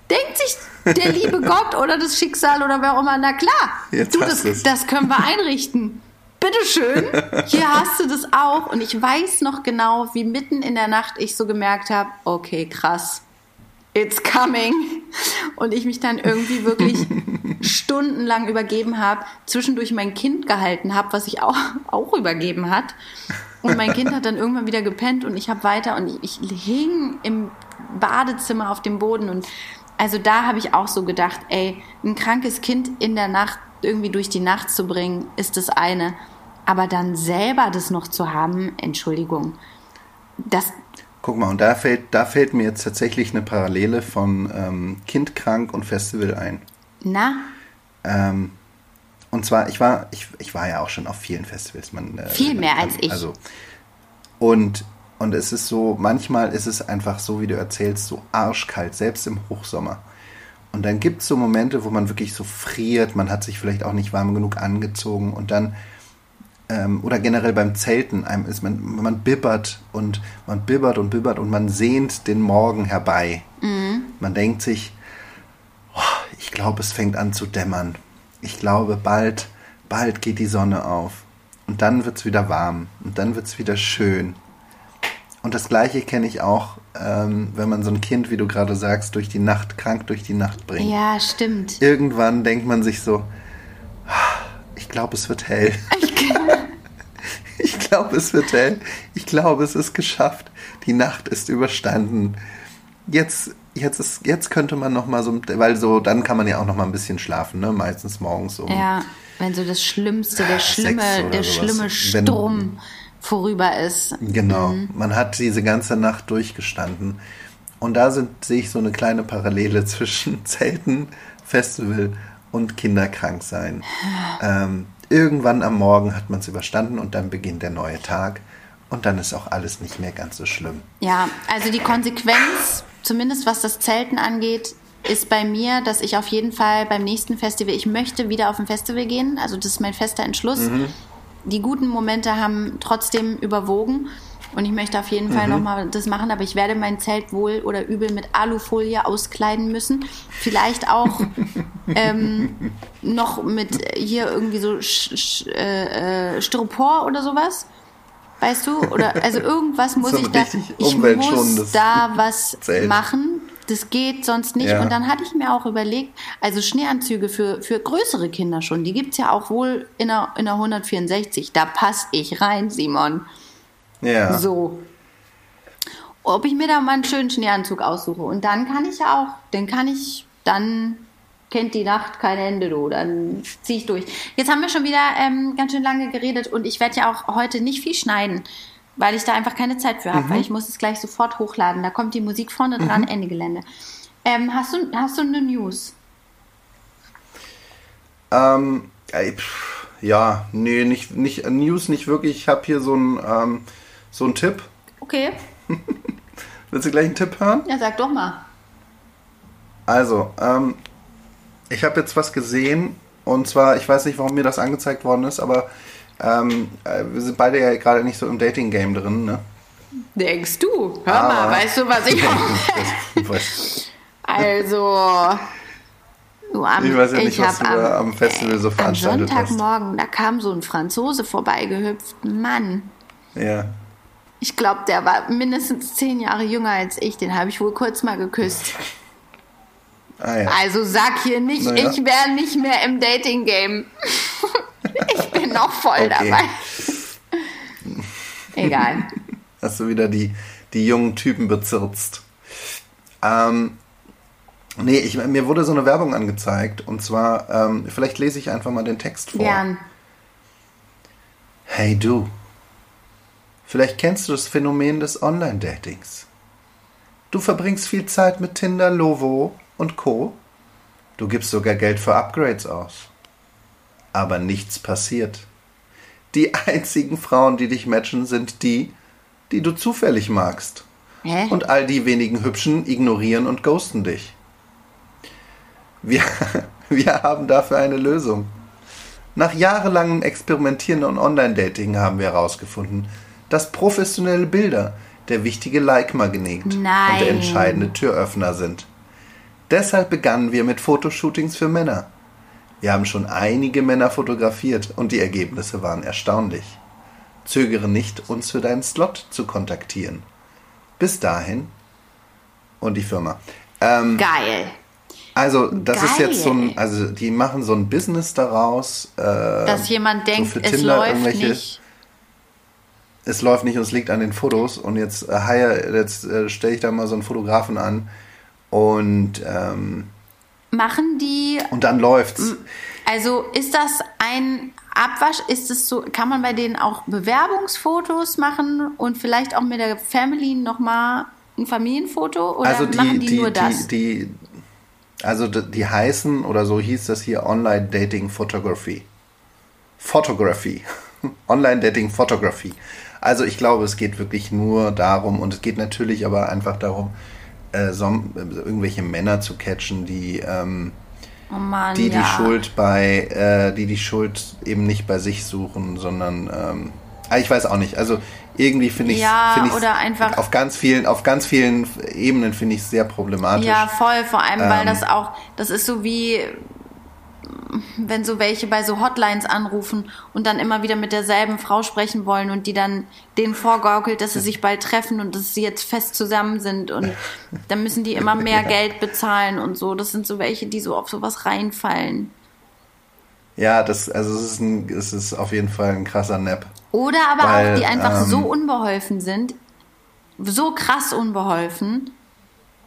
denkt sich der liebe Gott oder das Schicksal oder wer auch immer, na klar, Jetzt du, das, das können wir einrichten. Bitteschön, hier hast du das auch. Und ich weiß noch genau, wie mitten in der Nacht ich so gemerkt habe, okay, krass, it's coming. Und ich mich dann irgendwie wirklich stundenlang übergeben habe, zwischendurch mein Kind gehalten habe, was sich auch, auch übergeben hat. Und mein Kind hat dann irgendwann wieder gepennt und ich habe weiter und ich, ich hing im Badezimmer auf dem Boden und also da habe ich auch so gedacht, ey, ein krankes Kind in der Nacht irgendwie durch die Nacht zu bringen, ist das eine. Aber dann selber das noch zu haben, Entschuldigung, das, Guck mal, und da fällt, da fällt mir jetzt tatsächlich eine Parallele von ähm, Kind krank und Festival ein. na, Ähm, und zwar, ich war, ich, ich war ja auch schon auf vielen Festivals. Man, äh, Viel mehr man als ich. Also, und, und es ist so, manchmal ist es einfach so, wie du erzählst, so arschkalt, selbst im Hochsommer. Und dann gibt es so Momente, wo man wirklich so friert, man hat sich vielleicht auch nicht warm genug angezogen und dann, ähm, oder generell beim Zelten, einem ist man, man bibbert und man bibbert und bibbert und man sehnt den Morgen herbei. Man denkt sich, oh, ich glaube, es fängt an zu dämmern. Ich glaube, bald, bald geht die Sonne auf. Und dann wird es wieder warm. Und dann wird es wieder schön. Und das Gleiche kenne ich auch, ähm, wenn man so ein Kind, wie du gerade sagst, durch die Nacht, krank durch die Nacht bringt. ja, stimmt. Irgendwann denkt man sich so, "Ah, ich glaube, es wird hell. Ich glaube, es wird hell. Ich glaube, es ist geschafft. Die Nacht ist überstanden. Jetzt, jetzt, ist, jetzt könnte man noch mal so, weil so, dann kann man ja auch noch mal ein bisschen schlafen, ne? Meistens morgens um. Ja, wenn so das Schlimmste, der schlimme, Sechs oder der sowas. schlimme Wenn- Sturm vorüber ist. Genau. Mhm. Man hat diese ganze Nacht durchgestanden. Und da sind, sehe ich so eine kleine Parallele zwischen Zelten, Festival und Kinderkrank sein. Ähm, irgendwann am Morgen hat man es überstanden und dann beginnt der neue Tag. Und dann ist auch alles nicht mehr ganz so schlimm. Ja, also die Konsequenz, zumindest was das Zelten angeht, ist bei mir, dass ich auf jeden Fall beim nächsten Festival, ich möchte wieder auf ein Festival gehen. Also das ist mein fester Entschluss. Die guten Momente haben trotzdem überwogen. Und ich möchte auf jeden Fall nochmal das machen, aber ich werde mein Zelt wohl oder übel mit Alufolie auskleiden müssen. Vielleicht auch ähm, noch mit hier irgendwie so Sch Sch äh, äh, Styropor oder sowas. Weißt du? Oder also irgendwas muss So ich da. Ich muss da was Zelt. machen. Das geht sonst nicht. Ja. Und dann hatte ich mir auch überlegt, also Schneeanzüge für, für größere Kinder schon, die gibt's ja auch wohl in der, in der 164. Da passe ich rein, Simon. Ja. So. ob ich mir da mal einen schönen Schneeanzug aussuche. Und dann kann ich ja auch, den kann ich, dann kennt die Nacht kein Ende, du, dann ziehe ich durch. Jetzt haben wir schon wieder ähm, ganz schön lange geredet und ich werde ja auch heute nicht viel schneiden, weil ich da einfach keine Zeit für habe, mhm. weil ich muss es gleich sofort hochladen. Da kommt die Musik vorne dran, mhm. Ende Gelände. Ähm, hast, du, hast du eine News? Ähm, ja, nee, nicht, nicht News, nicht wirklich. Ich habe hier so einen so Tipp. Okay. Willst du gleich einen Tipp hören? Ja, sag doch mal. Also, ähm, ich habe jetzt was gesehen und zwar, ich weiß nicht, warum mir das angezeigt worden ist, aber ähm, äh, wir sind beide ja gerade nicht so im Dating-Game drin, ne? Denkst du? Hör aber mal, weißt du, was ich meine? also, du, am, ich weiß ja nicht, was du am, am Festival so veranstaltet hast. Am Sonntagmorgen, da kam so ein Franzose vorbeigehüpft. Mann. Ja. Ich glaube, der war mindestens zehn Jahre jünger als ich. Den habe ich wohl kurz mal geküsst. Ah, ja. Also sag hier nicht, naja. ich wäre nicht mehr im Dating-Game. ich bin noch voll okay. dabei. Egal. Hast du wieder die, die jungen Typen bezirzt. Ähm, nee, ich, mir wurde so eine Werbung angezeigt und zwar, ähm, vielleicht lese ich einfach mal den Text vor. Gern. Hey du, vielleicht kennst du das Phänomen des Online-Datings. Du verbringst viel Zeit mit Tinder, Lovo und Co. Du gibst sogar Geld für Upgrades aus. Aber nichts passiert. Die einzigen Frauen, die dich matchen, sind die, die du zufällig magst. Hä? Und all die wenigen Hübschen ignorieren und ghosten dich. Wir, wir haben dafür eine Lösung. Nach jahrelangem Experimentieren und Online-Dating haben wir herausgefunden, dass professionelle Bilder der wichtige Like-Magnet und der entscheidende Türöffner sind. Deshalb begannen wir mit Fotoshootings für Männer. Wir haben schon einige Männer fotografiert und die Ergebnisse waren erstaunlich. Zögere nicht, uns für deinen Slot zu kontaktieren. Bis dahin und die Firma. Ähm, Geil. Also, das Geil. ist jetzt so ein, also die machen so ein Business daraus. Äh, Dass jemand denkt, so es läuft nicht. Es läuft nicht und es liegt an den Fotos. Und jetzt, äh, jetzt äh, stelle ich da mal so einen Fotografen an, und ähm, machen die. Und dann läuft's. Also ist das ein Abwasch? Ist es so? Kann man bei denen auch Bewerbungsfotos machen und vielleicht auch mit der Family nochmal ein Familienfoto? Oder also die, machen die, die nur das? Die, also die, die heißen oder so hieß das hier Online Dating Photography. Photography. Online Dating Photography. Also ich glaube, es geht wirklich nur darum und es geht natürlich aber einfach darum, äh, so, irgendwelche Männer zu catchen, die ähm, oh Mann, die ja. die Schuld bei äh, die die Schuld eben nicht bei sich suchen, sondern ähm, ah, ich weiß auch nicht. Also irgendwie finde ich ja, find oder einfach auf ganz vielen auf ganz vielen Ebenen finde ich es sehr problematisch. Ja, voll. Vor allem, ähm, weil das auch das ist so wie wenn so welche bei so Hotlines anrufen und dann immer wieder mit derselben Frau sprechen wollen und die dann denen vorgaukelt, dass sie sich bald treffen und dass sie jetzt fest zusammen sind und dann müssen die immer mehr ja. Geld bezahlen und so. Das sind so welche, die so auf sowas reinfallen. Ja, das, also es ist, ein, es ist auf jeden Fall ein krasser Nap. Oder aber Weil, auch, die einfach ähm, so unbeholfen sind, so krass unbeholfen,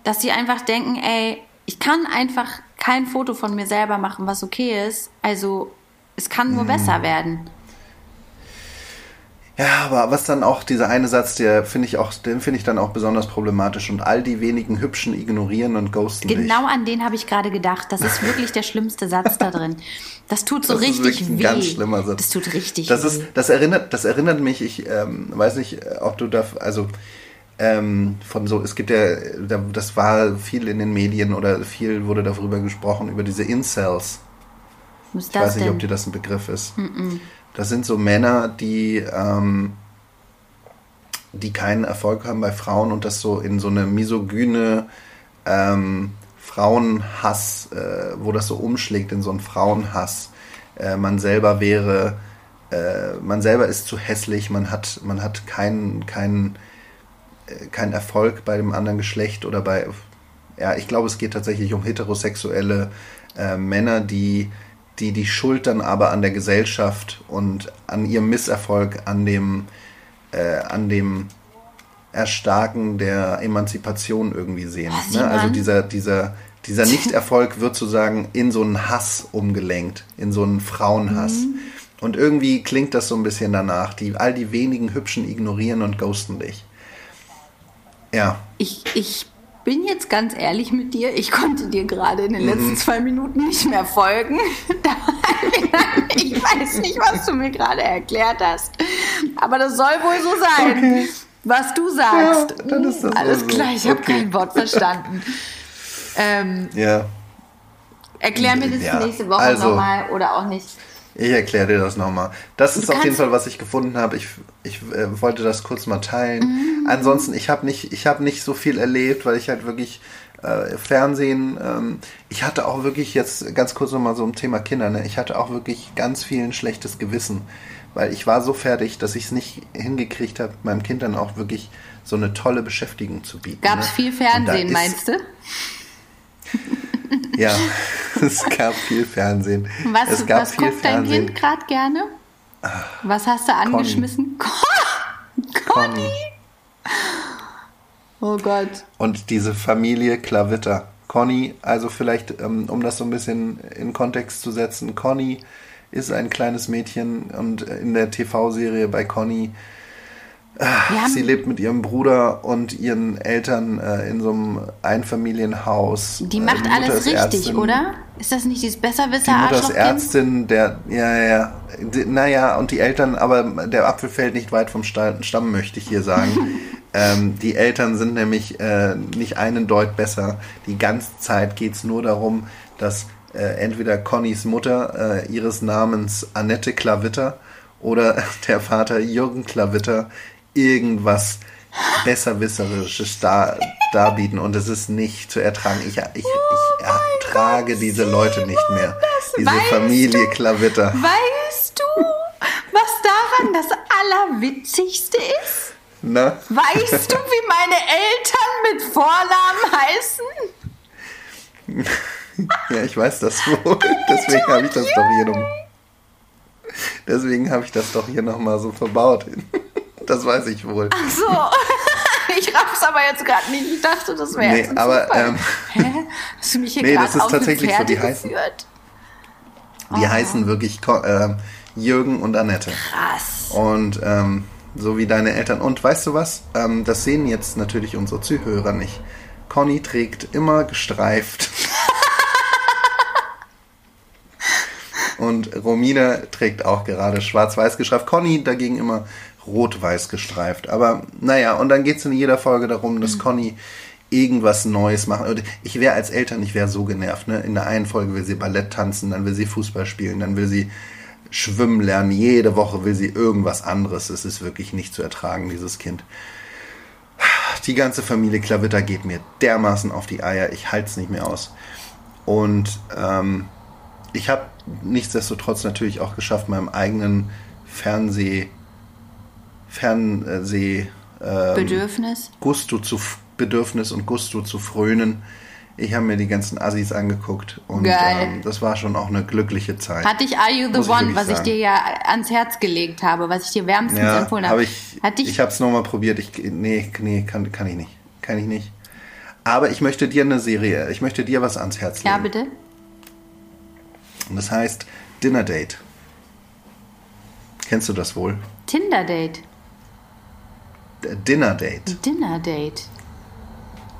dass sie einfach denken, ey, ich kann einfach kein Foto von mir selber machen, was okay ist. Also es kann nur mhm. besser werden. Ja, aber was dann auch dieser eine Satz, der finde ich auch, den finde ich dann auch besonders problematisch und all die wenigen Hübschen ignorieren und ghosten Genau dich. an den habe ich gerade gedacht. Das ist wirklich der schlimmste Satz da drin. Das tut so das richtig ist ein weh. Ganz schlimmer Satz. Das tut richtig das weh. Ist, das erinnert, das erinnert mich. Ich ähm, weiß nicht, ob du da, also ähm, von so, es gibt ja, das war viel in den Medien oder viel wurde darüber gesprochen, über diese Incels. Was ich weiß nicht, denn? ob dir das ein Begriff ist. Mm -mm. Das sind so Männer, die, ähm, die keinen Erfolg haben bei Frauen und das so in so eine misogyne ähm, Frauenhass, äh, wo das so umschlägt in so einen Frauenhass. Äh, man selber wäre, äh, man selber ist zu hässlich, man hat, man hat keinen, keinen kein Erfolg bei dem anderen Geschlecht oder bei, ja, ich glaube, es geht tatsächlich um heterosexuelle äh, Männer, die, die die Schuld dann aber an der Gesellschaft und an ihrem Misserfolg, an dem, äh, an dem Erstarken der Emanzipation irgendwie sehen. Was, Ne? Also dieser, dieser, dieser Nichterfolg wird sozusagen in so einen Hass umgelenkt, in so einen Frauenhass. Mhm. Und irgendwie klingt das so ein bisschen danach. Die, all die wenigen Hübschen ignorieren und ghosten dich. Ja, Ich, ich bin jetzt ganz ehrlich mit dir. Ich konnte dir gerade in den Mhm. letzten zwei Minuten nicht mehr folgen. Ich weiß nicht, was du mir gerade erklärt hast. Aber das soll wohl so sein, was du sagst. Ja, dann ist das Alles wohl so. klar, ich habe Okay. kein Wort verstanden. Ähm, ja. erklär mir das Ja, nächste Woche also- nochmal oder auch nicht. Ich erkläre dir das nochmal. Das ist auf jeden Fall, was ich gefunden habe. Ich, ich äh, wollte das kurz mal teilen. Mhm. Ansonsten, ich habe nicht, ich hab nicht so viel erlebt, weil ich halt wirklich äh, Fernsehen, ähm, ich hatte auch wirklich jetzt ganz kurz nochmal so ein Thema Kinder, ne? ich hatte auch wirklich ganz viel ein schlechtes Gewissen, weil ich war so fertig, dass ich es nicht hingekriegt habe, meinem Kind dann auch wirklich so eine tolle Beschäftigung zu bieten. Gab es ne? viel Fernsehen, meinst du? Ja, es gab viel Fernsehen. Was, es gab was viel guckt dein Fernsehen. Kind gerade gerne? Was hast du angeschmissen? Conny! Oh Gott. Und diese Familie Klavitter. Conny, also vielleicht, ähm, um das so ein bisschen in Kontext zu setzen, Conny ist ein kleines Mädchen und in der TV-Serie bei Conny, Haben, sie lebt mit ihrem Bruder und ihren Eltern äh, in so einem Einfamilienhaus. die Äh, macht Mutter alles richtig, Ärztin. oder? Ist das nicht dieses Die Mutter ist? Ärztin, der, ja, ja, ja. Die- Naja, und die Eltern, aber der Apfel fällt nicht weit vom Sta- Stamm, möchte ich hier sagen. ähm, die Eltern sind nämlich äh, nicht einen Deut besser. Die ganze Zeit geht es nur darum, dass äh, entweder Connys Mutter äh, ihres Namens Annette Klavitter oder der Vater Jürgen Klavitter irgendwas Besserwisserisches dar, darbieten und es ist nicht zu ertragen. Ich, ich, ich ertrage diese Leute nicht mehr. Diese Familie du? Klavitter. Weißt du, was daran das Allerwitzigste ist? Na? Weißt du, wie meine Eltern mit Vornamen heißen? Ja, ich weiß das wohl. Deswegen habe ich das doch hier noch. Deswegen habe ich das doch hier nochmal so verbaut. Das weiß ich wohl. Ach so. Ich raff's aber jetzt gerade nicht. Ich dachte, das wäre Nee, jetzt aber, Zufall. ähm, Hä? Hast du mich hier nee, das ist tatsächlich so, die heißen- geführt? Die heißen wirklich äh, Jürgen und Annette. Krass. Und ähm, so wie deine Eltern. Und weißt du was? Ähm, das sehen jetzt natürlich unsere Zuhörer nicht. Conny trägt immer gestreift. Und Romina trägt auch gerade schwarz-weiß gestreift. Conny dagegen immer rot-weiß gestreift. Aber naja, und dann geht es in jeder Folge darum, dass Conny irgendwas Neues macht. Und ich wäre als Eltern, ich wäre so genervt. Ne? In der einen Folge will sie Ballett tanzen, dann will sie Fußball spielen, dann will sie schwimmen lernen. Jede Woche will sie irgendwas anderes. Es ist wirklich nicht zu ertragen, dieses Kind. Die ganze Familie Klavitter geht mir dermaßen auf die Eier. Ich halte es nicht mehr aus. Und ähm, ich habe nichtsdestotrotz natürlich auch geschafft, meinem eigenen Fernseh, Fernseh, ähm, Bedürfnis? Gusto zu Bedürfnis und Gusto zu frönen. Ich habe mir die ganzen Assis angeguckt und ähm, das war schon auch eine glückliche Zeit. Hatte ich Are You the ich One, wirklich was ich sagen. dir ja ans Herz gelegt habe, was ich dir wärmstens ja, empfohlen habe habe. ich. Hatte ich, ich habe es nochmal probiert. Ich, nee, nee, kann, kann ich nicht. Kann ich nicht. Aber ich möchte dir eine Serie, ich möchte dir was ans Herz legen. ja, bitte. Und das heißt Dinner Date. Kennst du das wohl? Tinder-Date. D- Dinner Date. Dinner-Date.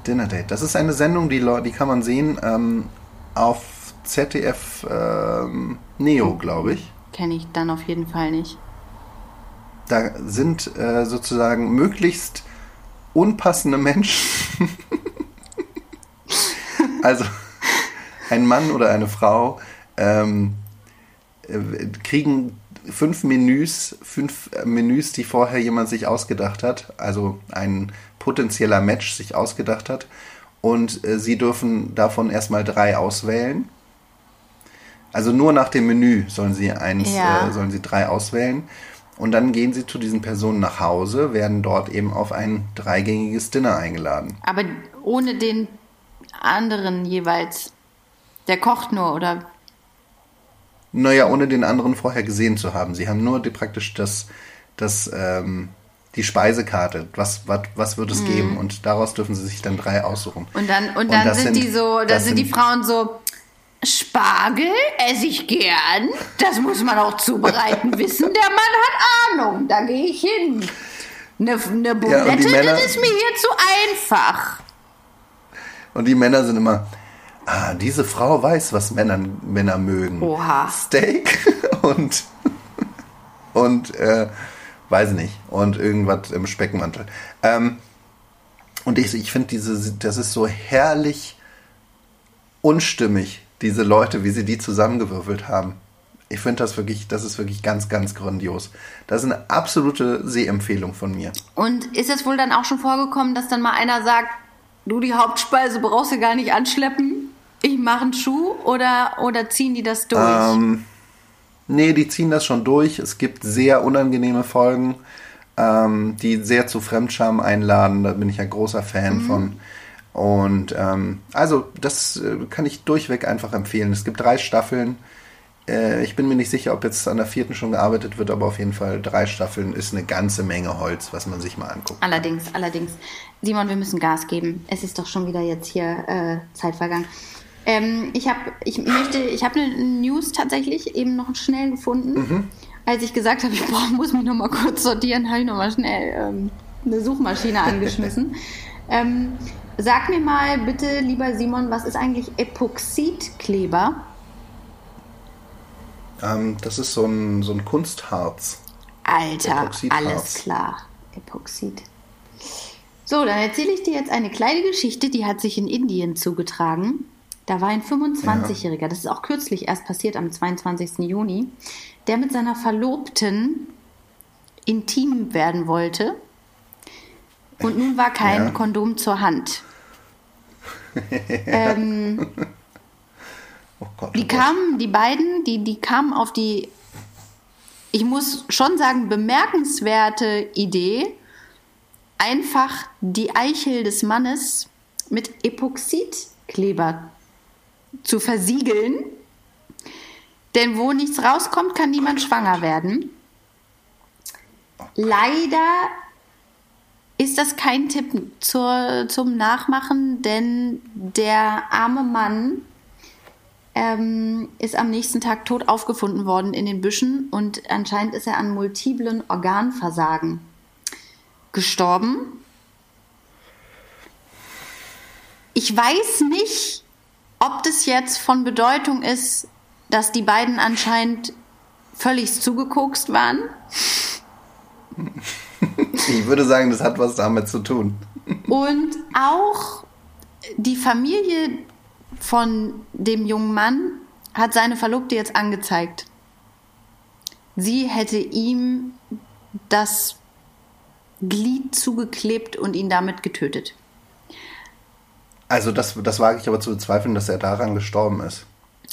Dinner Date. Das ist eine Sendung, die, die kann man sehen ähm, auf ZDF ähm, Neo, glaube ich. Kenne ich dann auf jeden Fall nicht. Da sind äh, sozusagen möglichst unpassende Menschen. also ein Mann oder eine Frau ähm, äh, kriegen fünf Menüs, fünf äh, Menüs, die vorher jemand sich ausgedacht hat, also ein potenzieller Match sich ausgedacht hat. Und äh, sie dürfen davon erstmal drei auswählen. Also nur nach dem Menü sollen sie eins, Ja. äh, sollen sie drei auswählen. Und dann gehen sie zu diesen Personen nach Hause, werden dort eben auf ein dreigängiges Dinner eingeladen. Aber ohne den anderen jeweils. Der kocht nur, oder? Naja, ohne den anderen vorher gesehen zu haben. Sie haben nur die, praktisch das, das, ähm, die Speisekarte. Was, was, was wird es geben? Und daraus dürfen sie sich dann drei aussuchen. Und dann, und dann das sind, die so, das sind die Frauen so, Spargel esse ich gern. Das muss man auch zubereiten wissen. Der Mann hat Ahnung. Da gehe ich hin. Eine, eine Bulette, Männer- das ist mir hier zu einfach. Und die Männer sind immer, ah, diese Frau weiß, was Männer, Männer mögen. Oha. Steak und, und äh, weiß nicht, und irgendwas im Speckmantel. Ähm, und ich, ich finde, diese, das ist so herrlich unstimmig, diese Leute, wie sie die zusammengewürfelt haben. Ich finde das wirklich, das ist wirklich ganz, ganz grandios. Das ist eine absolute Sehempfehlung von mir. Und ist es wohl dann auch schon vorgekommen, dass dann mal einer sagt, du die Hauptspeise brauchst du gar nicht anschleppen, ich mache einen Schuh oder, oder ziehen die das durch? Ähm, nee, die ziehen das schon durch. Es gibt sehr unangenehme Folgen, ähm, die sehr zu Fremdscham einladen. Da bin ich ein großer Fan von. Und ähm, also, das äh, kann ich durchweg einfach empfehlen. Es gibt drei Staffeln. Äh, ich bin mir nicht sicher, ob jetzt an der vierten schon gearbeitet wird, aber auf jeden Fall drei Staffeln ist eine ganze Menge Holz, was man sich mal anguckt. Allerdings, allerdings. Simon, wir müssen Gas geben. Es ist doch schon wieder jetzt hier äh, Zeit vergangen. Ähm, ich habe ich möchte, ich habe eine News tatsächlich eben noch schnell gefunden. Als ich gesagt habe, ich brauch, muss mich noch mal kurz sortieren, habe ich noch mal schnell ähm, eine Suchmaschine angeschmissen. ähm, sag mir mal bitte, lieber Simon, was ist eigentlich Epoxidkleber? Ähm, das ist so ein, so ein Kunstharz. Alter, alles klar. Epoxid. So, dann erzähle ich dir jetzt eine kleine Geschichte, die hat sich in Indien zugetragen. Da war ein 25-Jähriger, das ist auch kürzlich erst passiert, am 22. Juni, der mit seiner Verlobten intim werden wollte. Und nun war kein Ja. Kondom zur Hand. ähm, Oh Gott. die oh Gott. kamen, die beiden, die, die kamen auf die, ich muss schon sagen, bemerkenswerte Idee, einfach die Eichel des Mannes mit Epoxidkleber zu versiegeln. Denn wo nichts rauskommt, kann niemand schwanger werden. Leider ist das kein Tipp zur, zum Nachmachen, denn der arme Mann ähm, ist am nächsten Tag tot aufgefunden worden in den Büschen und anscheinend ist er an multiplen Organversagen gestorben. Ich weiß nicht, ob das jetzt von Bedeutung ist, dass die beiden anscheinend völlig zugekokst waren. Ich würde sagen, das hat was damit zu tun. Und auch die Familie von dem jungen Mann hat seine Verlobte jetzt angezeigt. Sie hätte ihm das Glied zugeklebt und ihn damit getötet. Also das, das wage ich aber zu bezweifeln, dass er daran gestorben ist.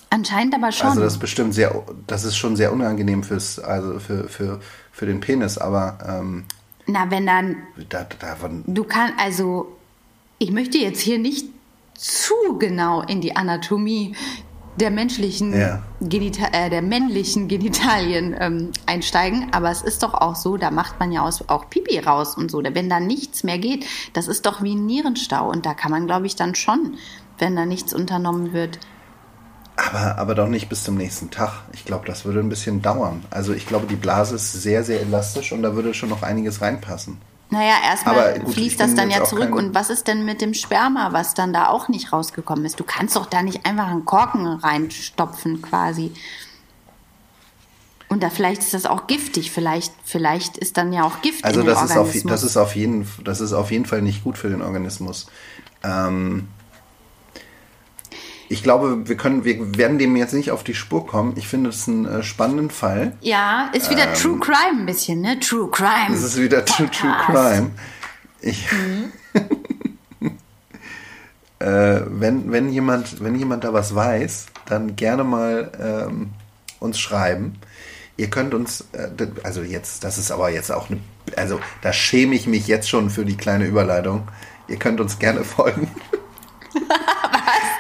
Anscheinend aber schon. Also das ist bestimmt sehr, das ist schon sehr unangenehm fürs, also für, für, für den Penis, aber ähm, Na, wenn dann da, davon, Du kannst, also, ich möchte jetzt hier nicht zu genau in die Anatomie der menschlichen Ja. Genita äh, der männlichen Genitalien ähm, einsteigen, aber es ist doch auch so, da macht man ja aus, auch Pipi raus und so. Wenn da nichts mehr geht, das ist doch wie ein Nierenstau und da kann man, glaube ich, dann schon, wenn da nichts unternommen wird. aber, aber doch nicht bis zum nächsten Tag. Ich glaube, das würde ein bisschen dauern. Also ich glaube, die Blase ist sehr, sehr elastisch und da würde schon noch einiges reinpassen. Naja, erstmal gut, fließt das dann ja zurück. Und was ist denn mit dem Sperma, was dann da auch nicht rausgekommen ist? Du kannst doch da nicht einfach einen Korken reinstopfen quasi. Und da vielleicht ist das auch giftig. Vielleicht, vielleicht ist dann ja auch Gift Also in das ist, auf, Organismus. das, ist auf jeden, das ist auf jeden Fall nicht gut für den Organismus. Ähm, ich glaube, wir können, wir werden dem jetzt nicht auf die Spur kommen. Ich finde es einen äh, spannenden Fall. ja, ist wieder True Crime ein bisschen, ne? True Crime. Ähm. Das ist wieder True, True Crime. Ich, äh, wenn, wenn, jemand, wenn jemand da was weiß, dann gerne mal ähm, uns schreiben. Ihr könnt uns, äh, also jetzt, das ist aber jetzt auch eine, also da schäme ich mich jetzt schon für die kleine Überleitung. Ihr könnt uns gerne folgen.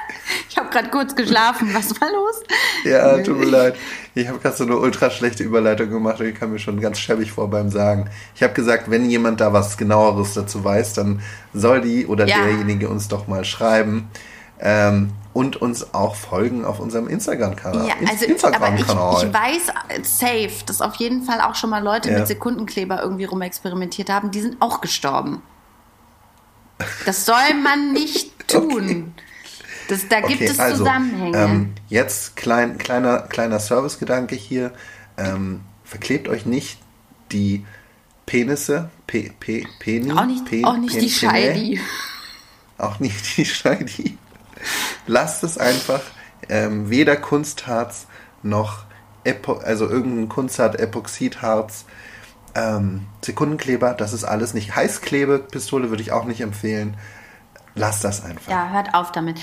Ich habe gerade kurz geschlafen. Was war los? Ja, tut mir leid. Ich habe gerade so eine ultra schlechte Überleitung gemacht und ich kam mir schon ganz schäbig vor beim Sagen. Ich habe gesagt, wenn jemand da was genaueres dazu weiß, dann soll die oder Ja. derjenige uns doch mal schreiben ähm, und uns auch folgen auf unserem Instagram-Kanal. Ja, also aber ich, ich weiß äh, safe, dass auf jeden Fall auch schon mal Leute Ja. mit Sekundenkleber irgendwie rumexperimentiert haben. Die sind auch gestorben. Das soll man nicht tun. Das, da gibt Okay, es also, Zusammenhänge. Ähm, jetzt klein, kleiner, kleiner Servicegedanke hier. Ähm, verklebt euch nicht die Penisse, Pe, Pe, Peni, auch nicht, Pen- auch nicht die Pen- Scheidi. Auch nicht die Scheidi. Lasst es einfach. Ähm, weder Kunstharz noch Epo also irgendein Kunstharz, Epoxidharz, ähm, Sekundenkleber, das ist alles nicht. Heißklebepistole würde ich auch nicht empfehlen. Lasst das einfach. Ja, hört auf damit.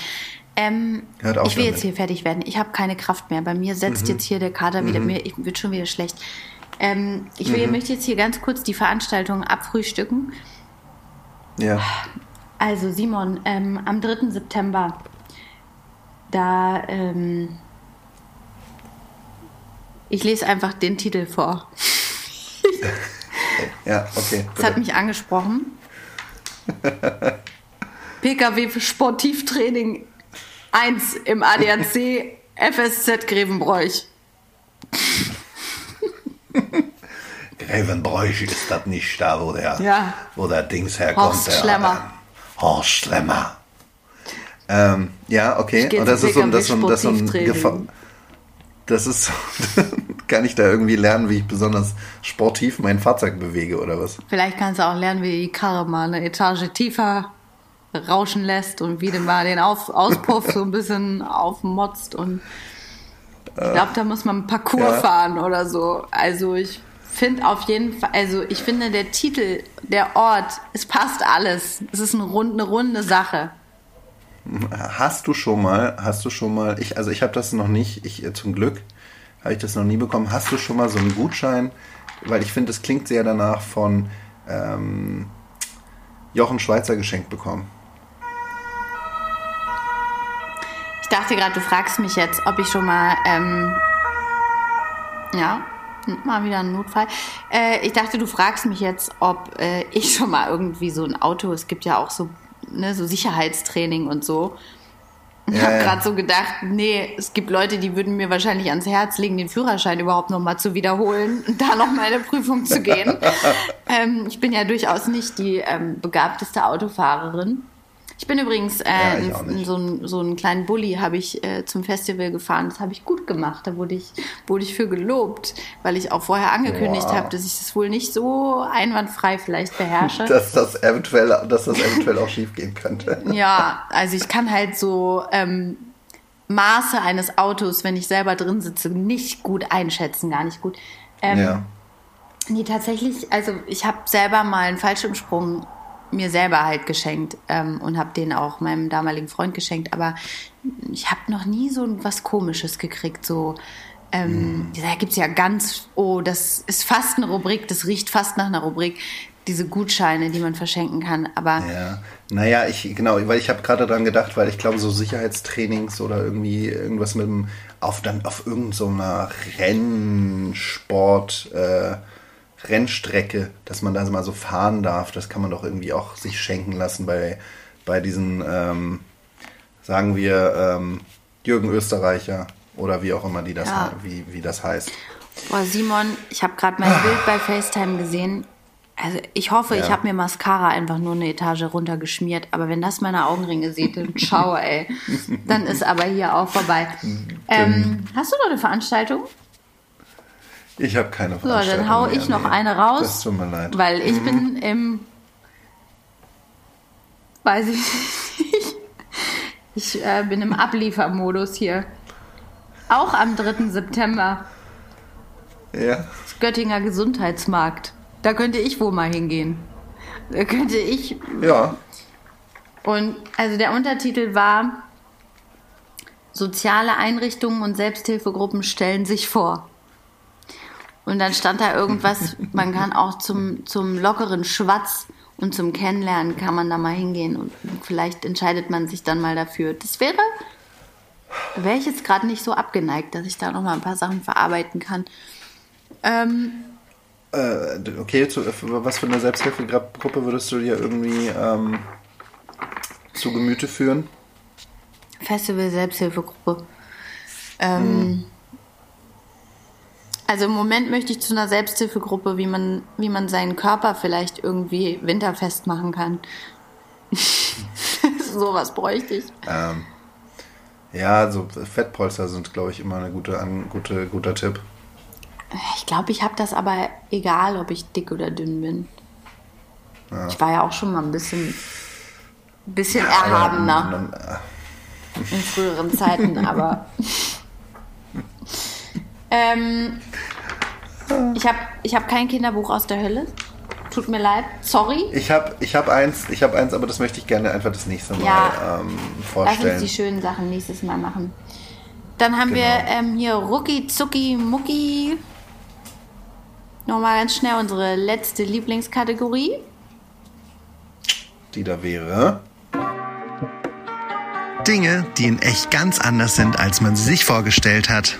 Ähm, Hört auf ich will damit. Mhm. jetzt hier fertig werden. Ich habe keine Kraft mehr. Bei mir setzt jetzt hier der Kater wieder. Mir ich, wird schon wieder schlecht. Ähm, ich Mhm. will, möchte jetzt hier ganz kurz die Veranstaltung abfrühstücken. Ja. Also Simon, ähm, am 3. September, da, ähm, ich lese einfach den Titel vor. Ja, okay. Das hat mich angesprochen. PKW für Sportivtraining 1 im ADAC FSZ Grevenbroich. Grevenbroich ist das nicht da, wo der, Ja. wo der Dings herkommt. Horst Schlemmer. Horst Schlemmer. Ähm, ja, okay. Und das ist so ein, das so das ist so ein PKW-Sportivtraining. Gefa Das ist so, kann ich da irgendwie lernen, wie ich besonders sportiv mein Fahrzeug bewege oder was? Vielleicht kannst du auch lernen, wie die Karre mal eine Etage tiefer rauschen lässt und wie du mal den Auf Auspuff so ein bisschen aufmotzt und ich glaube, da muss man Parcours Ja. fahren oder so. Also ich finde auf jeden Fall, also ich finde der Titel, der Ort, es passt alles. Es ist eine, rund, eine runde Sache. Hast du schon mal, hast du schon mal, ich, also ich habe das noch nicht, ich äh, zum Glück habe ich das noch nie bekommen. Hast du schon mal so einen Gutschein? Weil ich finde, es klingt sehr danach von ähm, Jochen Schweizer geschenkt bekommen. Ich dachte gerade, du fragst mich jetzt, ob ich schon mal, ähm, ja, mal wieder ein Notfall. Äh, ich dachte, du fragst mich jetzt, ob äh, ich schon mal irgendwie so ein Auto, es gibt ja auch so, ne, so Sicherheitstraining und so. Ich Ja, habe gerade so gedacht, nee, es gibt Leute, die würden mir wahrscheinlich ans Herz legen, den Führerschein überhaupt nochmal zu wiederholen und da nochmal eine Prüfung zu gehen. ähm, ich bin ja durchaus nicht die ähm, begabteste Autofahrerin. Ich bin übrigens äh, Ja, ich ein- nicht. so, einen, so einen kleinen Bulli habe ich äh, zum Festival gefahren. Das habe ich gut gemacht. Da wurde ich, wurde ich für gelobt, weil ich auch vorher angekündigt Wow. habe, dass ich das wohl nicht so einwandfrei vielleicht beherrsche. Dass das eventuell, dass das eventuell auch schief gehen könnte. Ja, also ich kann halt so ähm, Maße eines Autos, wenn ich selber drin sitze, nicht gut einschätzen, gar nicht gut. Ähm, ja. Nee, tatsächlich, also ich habe selber mal einen Fallschirmsprung mir selber halt geschenkt ähm, und habe den auch meinem damaligen Freund geschenkt, aber ich habe noch nie so was Komisches gekriegt, so ähm, da gibt's ja ganz, oh, das ist fast eine Rubrik, das riecht fast nach einer Rubrik, diese Gutscheine, die man verschenken kann, aber Ja, naja, ich, genau, weil ich habe gerade dran gedacht, weil ich glaube, so Sicherheitstrainings oder irgendwie irgendwas mit dem, auf dann auf irgendeiner Rennsport, äh, Rennstrecke, dass man da mal so fahren darf, das kann man doch irgendwie auch sich schenken lassen bei, bei diesen, ähm, sagen wir, ähm, Jürgen Österreicher oder wie auch immer die das, Ja. wie, wie das heißt. Boah, Simon, ich habe gerade mein Bild bei FaceTime gesehen. Also ich hoffe, ich Ja. habe mir Mascara einfach nur eine Etage runtergeschmiert. Aber wenn das meine Augenringe sieht, dann ciao, ey. Dann ist aber hier auch vorbei. Ähm, hast du noch eine Veranstaltung? Ich habe keine So, Veranstaltung dann hau ich noch nee. eine raus. Das tut mir leid. Weil ich bin im... Weiß ich nicht. Ich äh, bin im Abliefermodus hier. Auch am 3. September. Ja. Göttinger Gesundheitsmarkt. Da könnte ich wohl mal hingehen. Da könnte ich. Ja. Und also der Untertitel war Soziale Einrichtungen und Selbsthilfegruppen stellen sich vor. Und dann stand da irgendwas, man kann auch zum, zum lockeren Schwatz und zum Kennenlernen kann man da mal hingehen und vielleicht entscheidet man sich dann mal dafür. Das wäre wäre ich jetzt gerade nicht so abgeneigt, dass ich da noch mal ein paar Sachen verarbeiten kann. Ähm, Äh, okay, zu, was für eine Selbsthilfegruppe würdest du dir irgendwie ähm, zu Gemüte führen? Festival Selbsthilfegruppe. Ähm, Also im Moment möchte ich zu einer Selbsthilfegruppe, wie man, wie man seinen Körper vielleicht irgendwie winterfest machen kann. Sowas bräuchte ich. Ähm, ja, so Fettpolster sind, glaube ich, immer ein gute, ein gute, guter Tipp. Ich glaube, ich habe das aber egal, ob ich dick oder dünn bin. Ich war ja auch schon mal ein bisschen, bisschen erhabener Aber, äh, in früheren Zeiten, aber. ähm, ich habe ich hab kein Kinderbuch aus der Hölle. Tut mir leid. Sorry. Ich habe ich hab eins, ich habe eins, aber das möchte ich gerne einfach das nächste Mal Ja. ähm, Lass uns vorstellen. die schönen Sachen nächstes Mal machen. Dann haben Genau. wir ähm, hier Rucki Zucki Mucki. Nochmal ganz schnell unsere letzte Lieblingskategorie. die da wäre. Dinge, die in echt ganz anders sind, als man sie sich vorgestellt hat.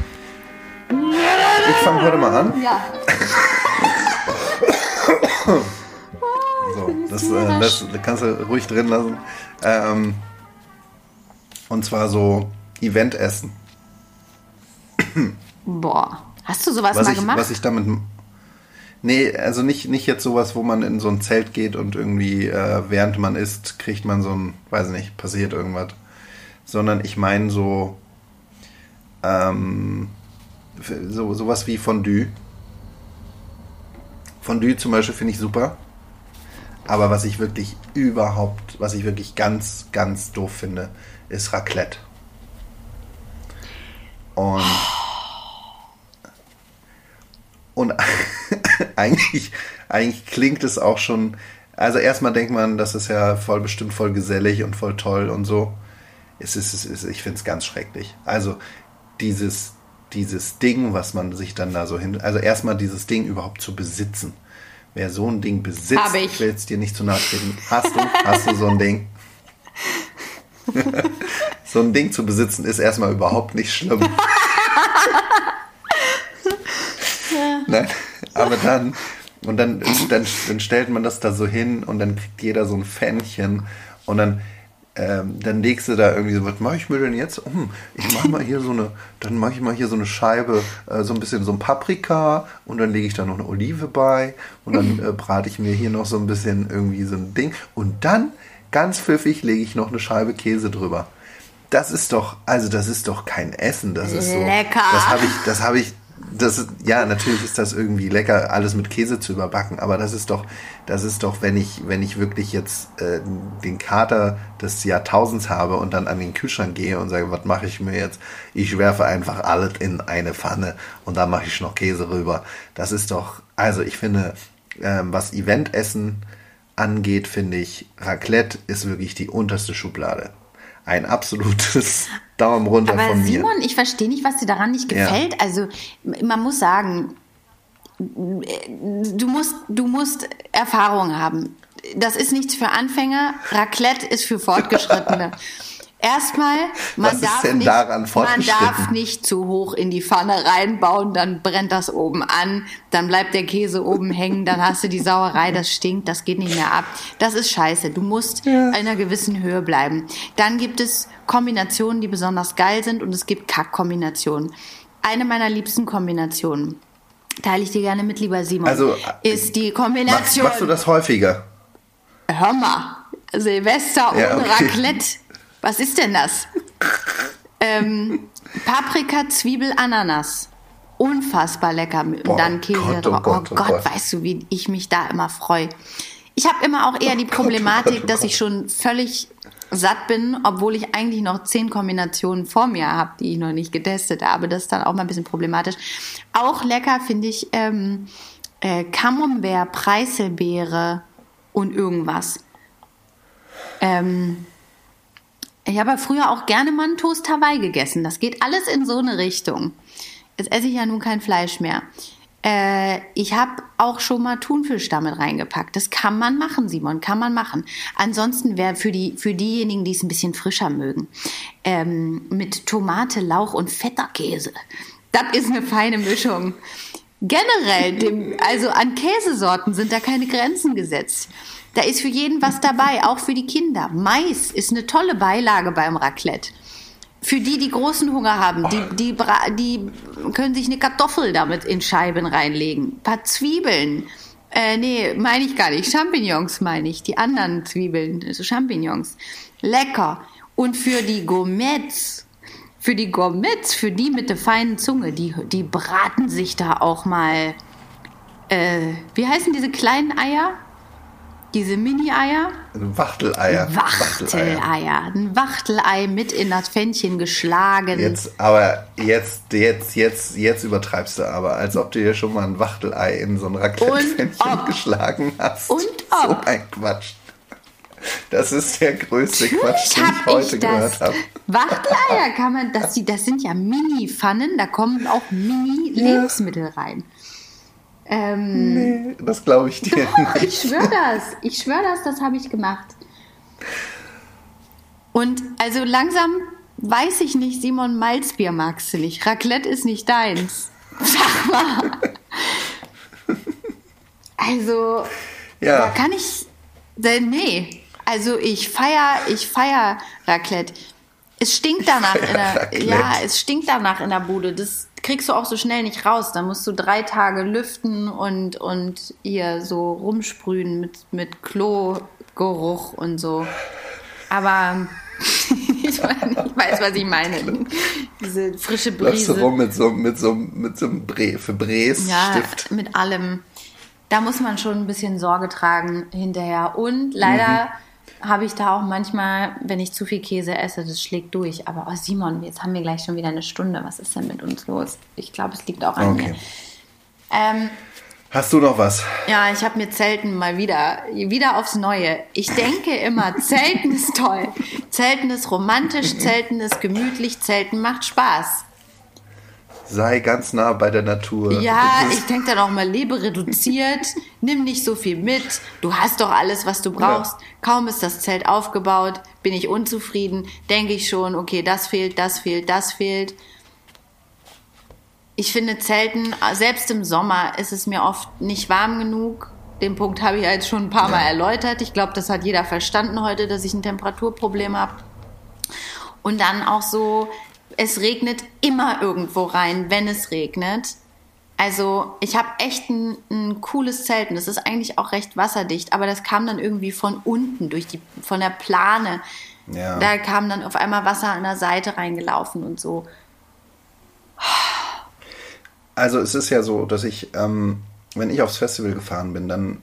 Ich fange heute mal an. Ja. So, das, äh, das kannst du ruhig drin lassen. Ähm, und zwar so Eventessen. Boah. Hast du sowas Was mal ich, gemacht? was ich damit. Nee, also nicht, nicht jetzt sowas, wo man in so ein Zelt geht und irgendwie, äh, während man isst, kriegt man so ein, weiß nicht, passiert irgendwas. Sondern ich meine so, ähm, so sowas wie Fondue. Fondue zum Beispiel finde ich super. Aber was ich wirklich überhaupt, was ich wirklich ganz, ganz doof finde, ist Raclette. Und und eigentlich, eigentlich klingt es auch schon. Also erstmal denkt man, das ist ja voll bestimmt voll gesellig und voll toll und so. Es ist, es ist ich finde es ganz schrecklich. Also dieses, dieses Ding, was man sich dann da so hin. Also erstmal dieses Ding überhaupt zu besitzen. Wer so ein Ding besitzt, Hab ich. will es dir nicht zu nahe treten. Hast du? Hast du so ein Ding? so ein Ding zu besitzen ist erstmal überhaupt nicht schlimm. Nein, aber dann, und dann, dann, dann stellt man das da so hin und dann kriegt jeder so ein Pfännchen und dann, ähm, dann legst du da irgendwie so, was mache ich mir denn jetzt? Hm, ich mache mal hier so eine, dann mache ich mal hier so eine Scheibe, äh, so ein bisschen so ein Paprika und dann lege ich da noch eine Olive bei und dann äh, brate ich mir hier noch so ein bisschen irgendwie so ein Ding und dann, ganz pfiffig, lege ich noch eine Scheibe Käse drüber. Das ist doch, also das ist doch kein Essen, das ist so. Lecker. Das habe ich, das habe ich, das ja, natürlich ist das irgendwie lecker, alles mit Käse zu überbacken, aber das ist doch, das ist doch, wenn ich, wenn ich wirklich jetzt äh, den Kater des Jahrtausends habe und dann an den Kühlschrank gehe und sage, was mache ich mir jetzt? Ich werfe einfach alles in eine Pfanne und dann mache ich noch Käse rüber. Das ist doch, also ich finde, ähm, was Eventessen angeht, finde ich, Raclette ist wirklich die unterste Schublade. Ein absolutes Daumen runter Aber von mir. Simon, ich verstehe nicht, was dir daran nicht Ja. gefällt. Also man muss sagen, du musst, du musst Erfahrung haben. Das ist nichts für Anfänger. Raclette ist für Fortgeschrittene. Erstmal, man darf nicht, man darf nicht zu hoch in die Pfanne reinbauen, dann brennt das oben an, dann bleibt der Käse oben hängen, dann hast du die Sauerei, das stinkt, das geht nicht mehr ab. Das ist scheiße. Du musst in einer gewissen Höhe bleiben. Dann gibt es Kombinationen, die besonders geil sind und es gibt Kackkombinationen. Eine meiner liebsten Kombinationen, teile ich dir gerne mit, lieber Simon, Also, ist die Machst, Kombination. machst du das häufiger? Hör mal, Silvester Ja, ohne okay. Raclette. Was ist denn das? ähm, Paprika, Zwiebel, Ananas. Unfassbar lecker. Und Boah, dann Käse Gott, oh drauf. Gott, oh oh Gott, Gott. weißt du, wie ich mich da immer freue. Ich habe immer auch eher die Problematik, Gott, oh dass ich schon völlig satt bin, obwohl ich eigentlich noch zehn Kombinationen vor mir habe, die ich noch nicht getestet habe. Das ist dann auch mal ein bisschen problematisch. Auch lecker finde ich ähm, äh, Camembert, Preiselbeere und irgendwas. Ähm, ich habe ja früher auch gerne mal einen Toast Hawaii gegessen. Das geht alles in so eine Richtung. Jetzt esse ich ja nun kein Fleisch mehr. Äh, ich habe auch schon mal Thunfisch damit reingepackt. Das kann man machen, Simon, kann man machen. Ansonsten wäre für, die, für diejenigen, die es ein bisschen frischer mögen, ähm, mit Tomate, Lauch und fetter Käse. Das ist eine feine Mischung. Generell, dem, also an Käsesorten sind da keine Grenzen gesetzt. Da ist für jeden was dabei, auch für die Kinder. Mais ist eine tolle Beilage beim Raclette. Für die, die großen Hunger haben, die, die, die können sich eine Kartoffel damit in Scheiben reinlegen. Ein paar Zwiebeln. Äh, nee, meine ich gar nicht. Champignons meine ich. Die anderen Zwiebeln, also Champignons. Lecker. Und für die Gourmets, für die Gourmets, für die mit der feinen Zunge, die, die braten sich da auch mal, äh, wie heißen diese kleinen Eier? Diese Mini-Eier? Wachteleier. Wachteleier. Ein Wachtelei mit in das Pfännchen geschlagen. Jetzt, aber jetzt, jetzt, jetzt, jetzt übertreibst du aber, als ob du dir schon mal ein Wachtelei in so ein ob. geschlagen hast. Und So ob. ein Quatsch. Das ist der größte Quatsch, den ich heute ich gehört habe. Wachteleier kann man, das, das sind ja Mini-Pfannen, da kommen auch Mini-Lebensmittel rein. Ähm, Nee, das glaube ich dir Doch, nicht. ich schwöre das. Ich schwöre das, das habe ich gemacht. Und also langsam weiß ich nicht, Simon, Malzbier magst du nicht. Raclette ist nicht deins. Sag mal. Also, da Ja, kann ich. Nee. Also ich feier, ich feier Raclette. Es stinkt danach in der, Raclette. ja, es stinkt danach in der Bude. Das kriegst du auch so schnell nicht raus. Da musst du drei Tage lüften und, und ihr so rumsprühen mit, mit Klogeruch und so. Aber ich weiß, was ich meine. Diese frische läufst du Brise. rum mit so, mit so, mit so einem Bre für Bres Ja, Stift. mit allem. Da muss man schon ein bisschen Sorge tragen hinterher. Und leider habe ich da auch manchmal, wenn ich zu viel Käse esse, das schlägt durch. Aber oh Simon, jetzt haben wir gleich schon wieder eine Stunde. Was ist denn mit uns los? Ich glaube, es liegt auch an Okay. mir. Ähm, Hast du noch was? ja, ich habe mir Zelten mal wieder, wieder aufs Neue. Ich denke immer, Zelten ist toll. Zelten ist romantisch, Zelten ist gemütlich, Zelten macht Spaß. Sei ganz nah bei der Natur. Ja, ich denke dann auch mal, lebe reduziert, nimm nicht so viel mit, du hast doch alles, was du brauchst. Kaum ist das Zelt aufgebaut, bin ich unzufrieden, denke ich schon, okay, das fehlt, das fehlt, das fehlt. Ich finde Zelten, selbst im Sommer ist es mir oft nicht warm genug. Den Punkt habe ich ja jetzt schon ein paar Mal Ja. erläutert. Ich glaube, das hat jeder verstanden heute, dass ich ein Temperaturproblem habe. Und dann auch so, es regnet immer irgendwo rein, wenn es regnet. Also ich habe echt ein, ein cooles Zelt und das ist eigentlich auch recht wasserdicht, aber das kam dann irgendwie von unten, durch die, von der Plane. Ja. Da kam dann auf einmal Wasser an der Seite reingelaufen und so. Also es ist ja so, dass ich, ähm, wenn ich aufs Festival gefahren bin, dann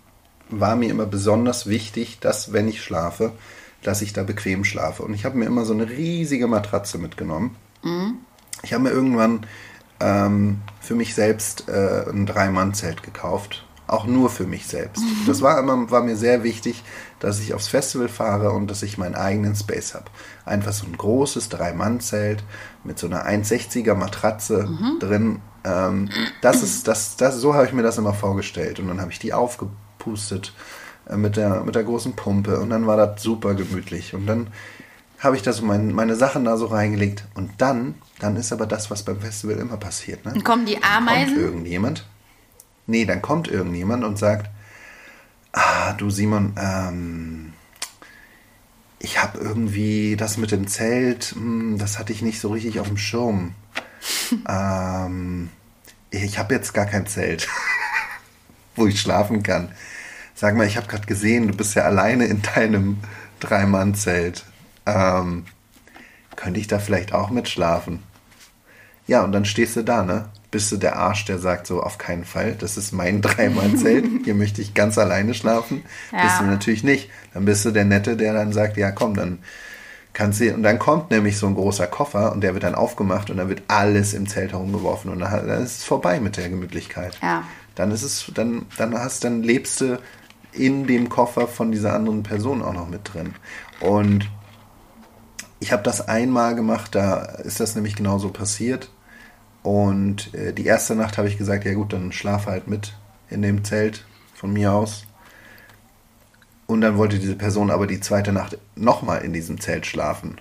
war mir immer besonders wichtig, dass wenn ich schlafe, dass ich da bequem schlafe. Und ich habe mir immer so eine riesige Matratze mitgenommen. Ich habe mir irgendwann ähm, für mich selbst äh, ein Drei-Mann-Zelt gekauft. Auch nur für mich selbst. Das war immer war mir sehr wichtig, dass ich aufs Festival fahre und dass ich meinen eigenen Space habe. Einfach so ein großes Drei-Mann-Zelt mit so einer 1,60er Matratze drin. Ähm, das ist, das, das, so habe ich mir das immer vorgestellt. Und dann habe ich die aufgepustet äh, mit, der, mit der großen Pumpe und dann war das super gemütlich. Und dann habe ich da so mein, meine Sachen da so reingelegt. Und dann, dann ist aber das, was beim Festival immer passiert. Ne? Dann kommen die Dann kommt Ameisen. irgendjemand. Nee, dann kommt irgendjemand und sagt, ah, du Simon, ähm, ich habe irgendwie das mit dem Zelt, hm, das hatte ich nicht so richtig auf dem Schirm. ähm, ich habe jetzt gar kein Zelt, wo ich schlafen kann. Sag mal, ich habe gerade gesehen, du bist ja alleine in deinem Drei-Mann-Zelt. Ähm, könnte ich da vielleicht auch mitschlafen? Ja, und dann stehst du da, ne? Bist du der Arsch, der sagt so, auf keinen Fall, das ist mein Dreimann-Zelt, hier möchte ich ganz alleine schlafen. Ja. Bist du natürlich nicht. Dann bist du der Nette, der dann sagt, ja komm, dann kannst du, und dann kommt nämlich so ein großer Koffer und der wird dann aufgemacht und dann wird alles im Zelt herumgeworfen und dann, dann ist es vorbei mit der Gemütlichkeit. Ja. Dann ist es, dann, dann hast, dann lebst du in dem Koffer von dieser anderen Person auch noch mit drin. Und ich habe das einmal gemacht, da ist das nämlich genauso passiert. Und äh, die erste Nacht habe ich gesagt, ja gut, dann schlaf halt mit in dem Zelt von mir aus. Und dann wollte diese Person aber die zweite Nacht nochmal in diesem Zelt schlafen.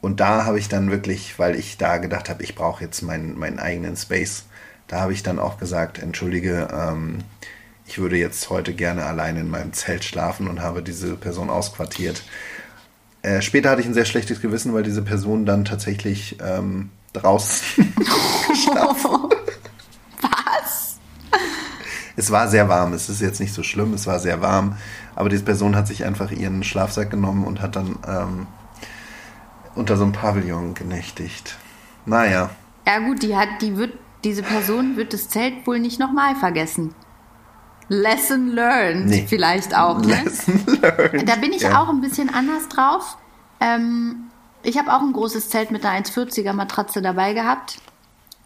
Und da habe ich dann wirklich, weil ich da gedacht habe, ich brauche jetzt meinen, meinen eigenen Space, da habe ich dann auch gesagt, entschuldige, ähm, ich würde jetzt heute gerne allein in meinem Zelt schlafen und habe diese Person ausquartiert. Äh, später hatte ich ein sehr schlechtes Gewissen, weil diese Person dann tatsächlich ähm, draußen. Was? Es war sehr warm, es ist jetzt nicht so schlimm, es war sehr warm, aber diese Person hat sich einfach ihren Schlafsack genommen und hat dann ähm, unter so einem Pavillon genächtigt. Naja. Ja gut, die hat, die wird, diese Person wird das Zelt wohl nicht nochmal vergessen. Lesson learned Nee. vielleicht auch. Ne? Lesson learned. Da bin ich Ja. auch ein bisschen anders drauf. Ähm, ich habe auch ein großes Zelt mit einer 1,40er Matratze dabei gehabt.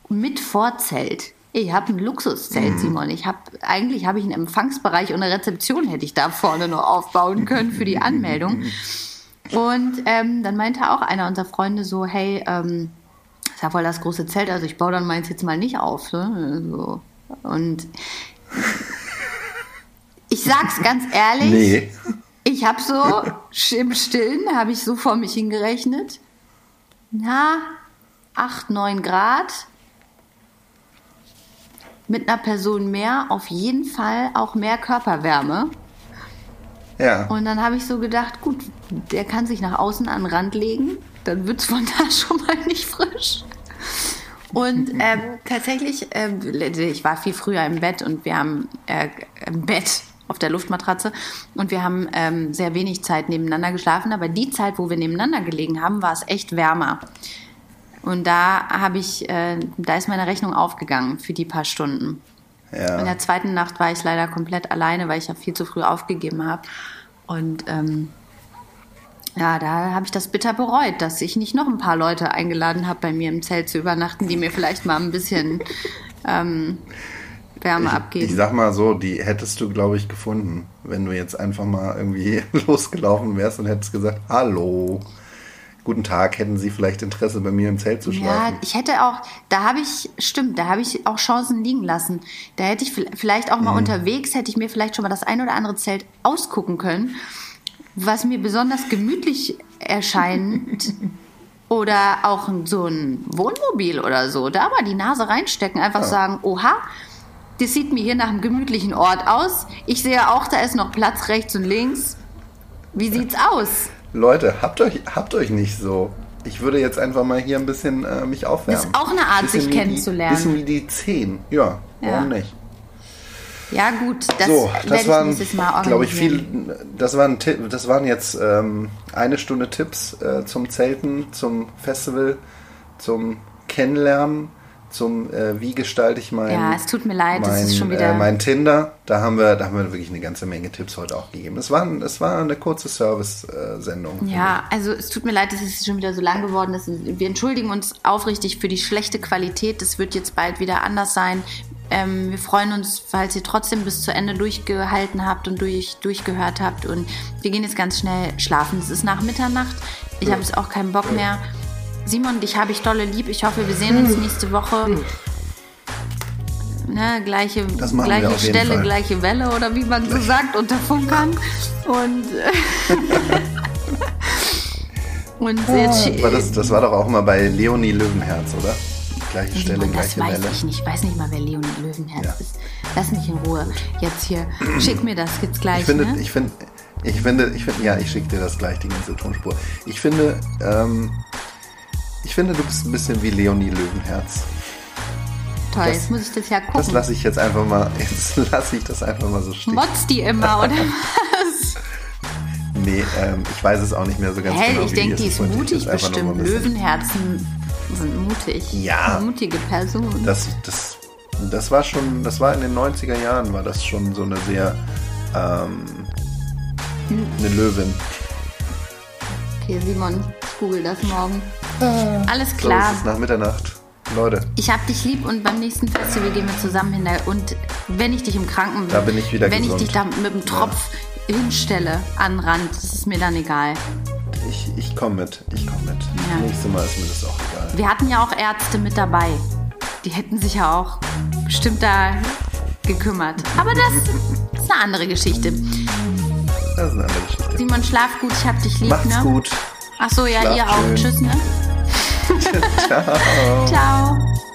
Mit Vorzelt. Ich habe ein Luxuszelt, Mhm. Simon. Ich habe eigentlich habe ich einen Empfangsbereich und eine Rezeption hätte ich da vorne noch aufbauen können für die Anmeldung. Und ähm, dann meinte auch einer unserer Freunde so, hey, ähm, ist ja voll das große Zelt, also ich baue dann meins jetzt mal nicht auf. Ne? So. Und ich sag's ganz ehrlich, Nee. ich habe so im Stillen, habe ich so vor mich hingerechnet. Na, 8, 9 Grad. Mit einer Person mehr, auf jeden Fall auch mehr Körperwärme. Ja. Und dann habe ich so gedacht, gut, der kann sich nach außen an den Rand legen, dann wird's von da schon mal nicht frisch. Und ähm, tatsächlich, ähm, ich war viel früher im Bett und wir haben äh, im Bett auf der Luftmatratze und wir haben ähm, sehr wenig Zeit nebeneinander geschlafen, aber die Zeit, wo wir nebeneinander gelegen haben, war es echt wärmer. Und da habe ich, äh, da ist meine Rechnung aufgegangen für die paar Stunden. In ja. der zweiten Nacht war ich leider komplett alleine, weil ich ja viel zu früh aufgegeben habe. Und ähm, ja, da habe ich das bitter bereut, dass ich nicht noch ein paar Leute eingeladen habe, bei mir im Zelt zu übernachten, die mir vielleicht mal ein bisschen ähm, Wärme Ich, abgeben. ich sag mal so, die hättest du, glaube ich, gefunden, wenn du jetzt einfach mal irgendwie losgelaufen wärst und hättest gesagt, hallo, guten Tag, hätten Sie vielleicht Interesse, bei mir im Zelt zu Ja, schlafen? ich hätte auch, da habe ich, stimmt, da habe ich auch Chancen liegen lassen. Da hätte ich vi- vielleicht auch mal Mhm. unterwegs, hätte ich mir vielleicht schon mal das ein oder andere Zelt ausgucken können, was mir besonders gemütlich erscheint. oder auch so ein Wohnmobil oder so. Da mal die Nase reinstecken, einfach sagen, oha, das sieht mir hier nach einem gemütlichen Ort aus. Ich sehe auch, da ist noch Platz rechts und links. Wie sieht's aus? Leute, habt euch, habt euch nicht so. Ich würde jetzt einfach mal hier ein bisschen äh, mich aufwärmen. Ist auch eine Art, Bisschen sich kennenzulernen. Bisschen wie die 10. Ja, warum Ja. nicht? Ja, gut, das so, das ich waren, glaube ich, viel. Das waren, das waren jetzt ähm, eine Stunde Tipps äh, zum Zelten, zum Festival, zum Kennenlernen, zum äh, wie gestalte ich mein, Ja, es tut mir leid, mein, ist schon wieder- äh, mein Tinder. Da haben wir, da haben wir wirklich eine ganze Menge Tipps heute auch gegeben. Es war, es war eine kurze Service-Sendung. Ja, also es tut mir leid, dass es schon wieder so lang geworden ist. Wir entschuldigen uns aufrichtig für die schlechte Qualität. Das wird jetzt bald wieder anders sein. Ähm, wir freuen uns, falls ihr trotzdem bis zu Ende durchgehalten habt und durch, durchgehört habt. Und wir gehen jetzt ganz schnell schlafen. Es ist nach Mitternacht. Ich habe jetzt auch keinen Bock mehr. Simon, dich habe ich dolle lieb. Ich hoffe, wir sehen uns nächste Woche. Ne, gleiche Das gleiche Stelle, Fall. gleiche Welle oder wie man so sagt, unter Funkern. Und, und jetzt, Aber das, das war doch auch mal bei Leonie Löwenherz, oder? Gleiche Stelle, Simon, das gleiche weiß Welle. ich nicht. Ich weiß nicht mal, wer Leonie Löwenherz Ja. ist. Lass mich in Ruhe. Jetzt hier, schick mir das jetzt gleich. Ich finde, ne? ich finde, ich finde, ich finde, ja, ich schicke dir das gleich, die ganze Tonspur. Ich finde, ähm, ich finde, du bist ein bisschen wie Leonie Löwenherz. Toll, das- jetzt muss ich das ja Das gucken. lasse ich jetzt einfach mal, jetzt lasse ich das einfach mal so stehen. Motzt die immer, oder was? Nee, ähm, ich weiß es auch nicht mehr so ganz Hä, genau. ich denke, die ist mutig das bestimmt. Löwenherzen sind mutig. Ja. Eine mutige Person. Das, das, das war schon, das war in den 90er Jahren, war das schon so eine sehr, ähm, eine Löwin. Okay, Simon, google das morgen. Ah, Alles klar. So ist nach Mitternacht. Leute. Ich hab dich lieb und beim nächsten Festival gehen wir zusammen hin. Und wenn ich dich im Kranken, da bin ich wieder wenn gesund. ich dich da mit dem Tropf ja. hinstelle an Rand, das ist mir dann egal. Ich, ich komme mit, ich komme mit. Ja. Nächstes Mal ist mir das auch egal. Wir hatten ja auch Ärzte mit dabei. Die hätten sich ja auch bestimmt da gekümmert. Aber das ist eine andere Geschichte. Das ist eine andere Geschichte. Simon, schlaf gut, ich hab dich lieb. Macht's ne? gut. Ach so, ja, Schlaf ihr auch. Tschüss, ne? Ciao. Ciao.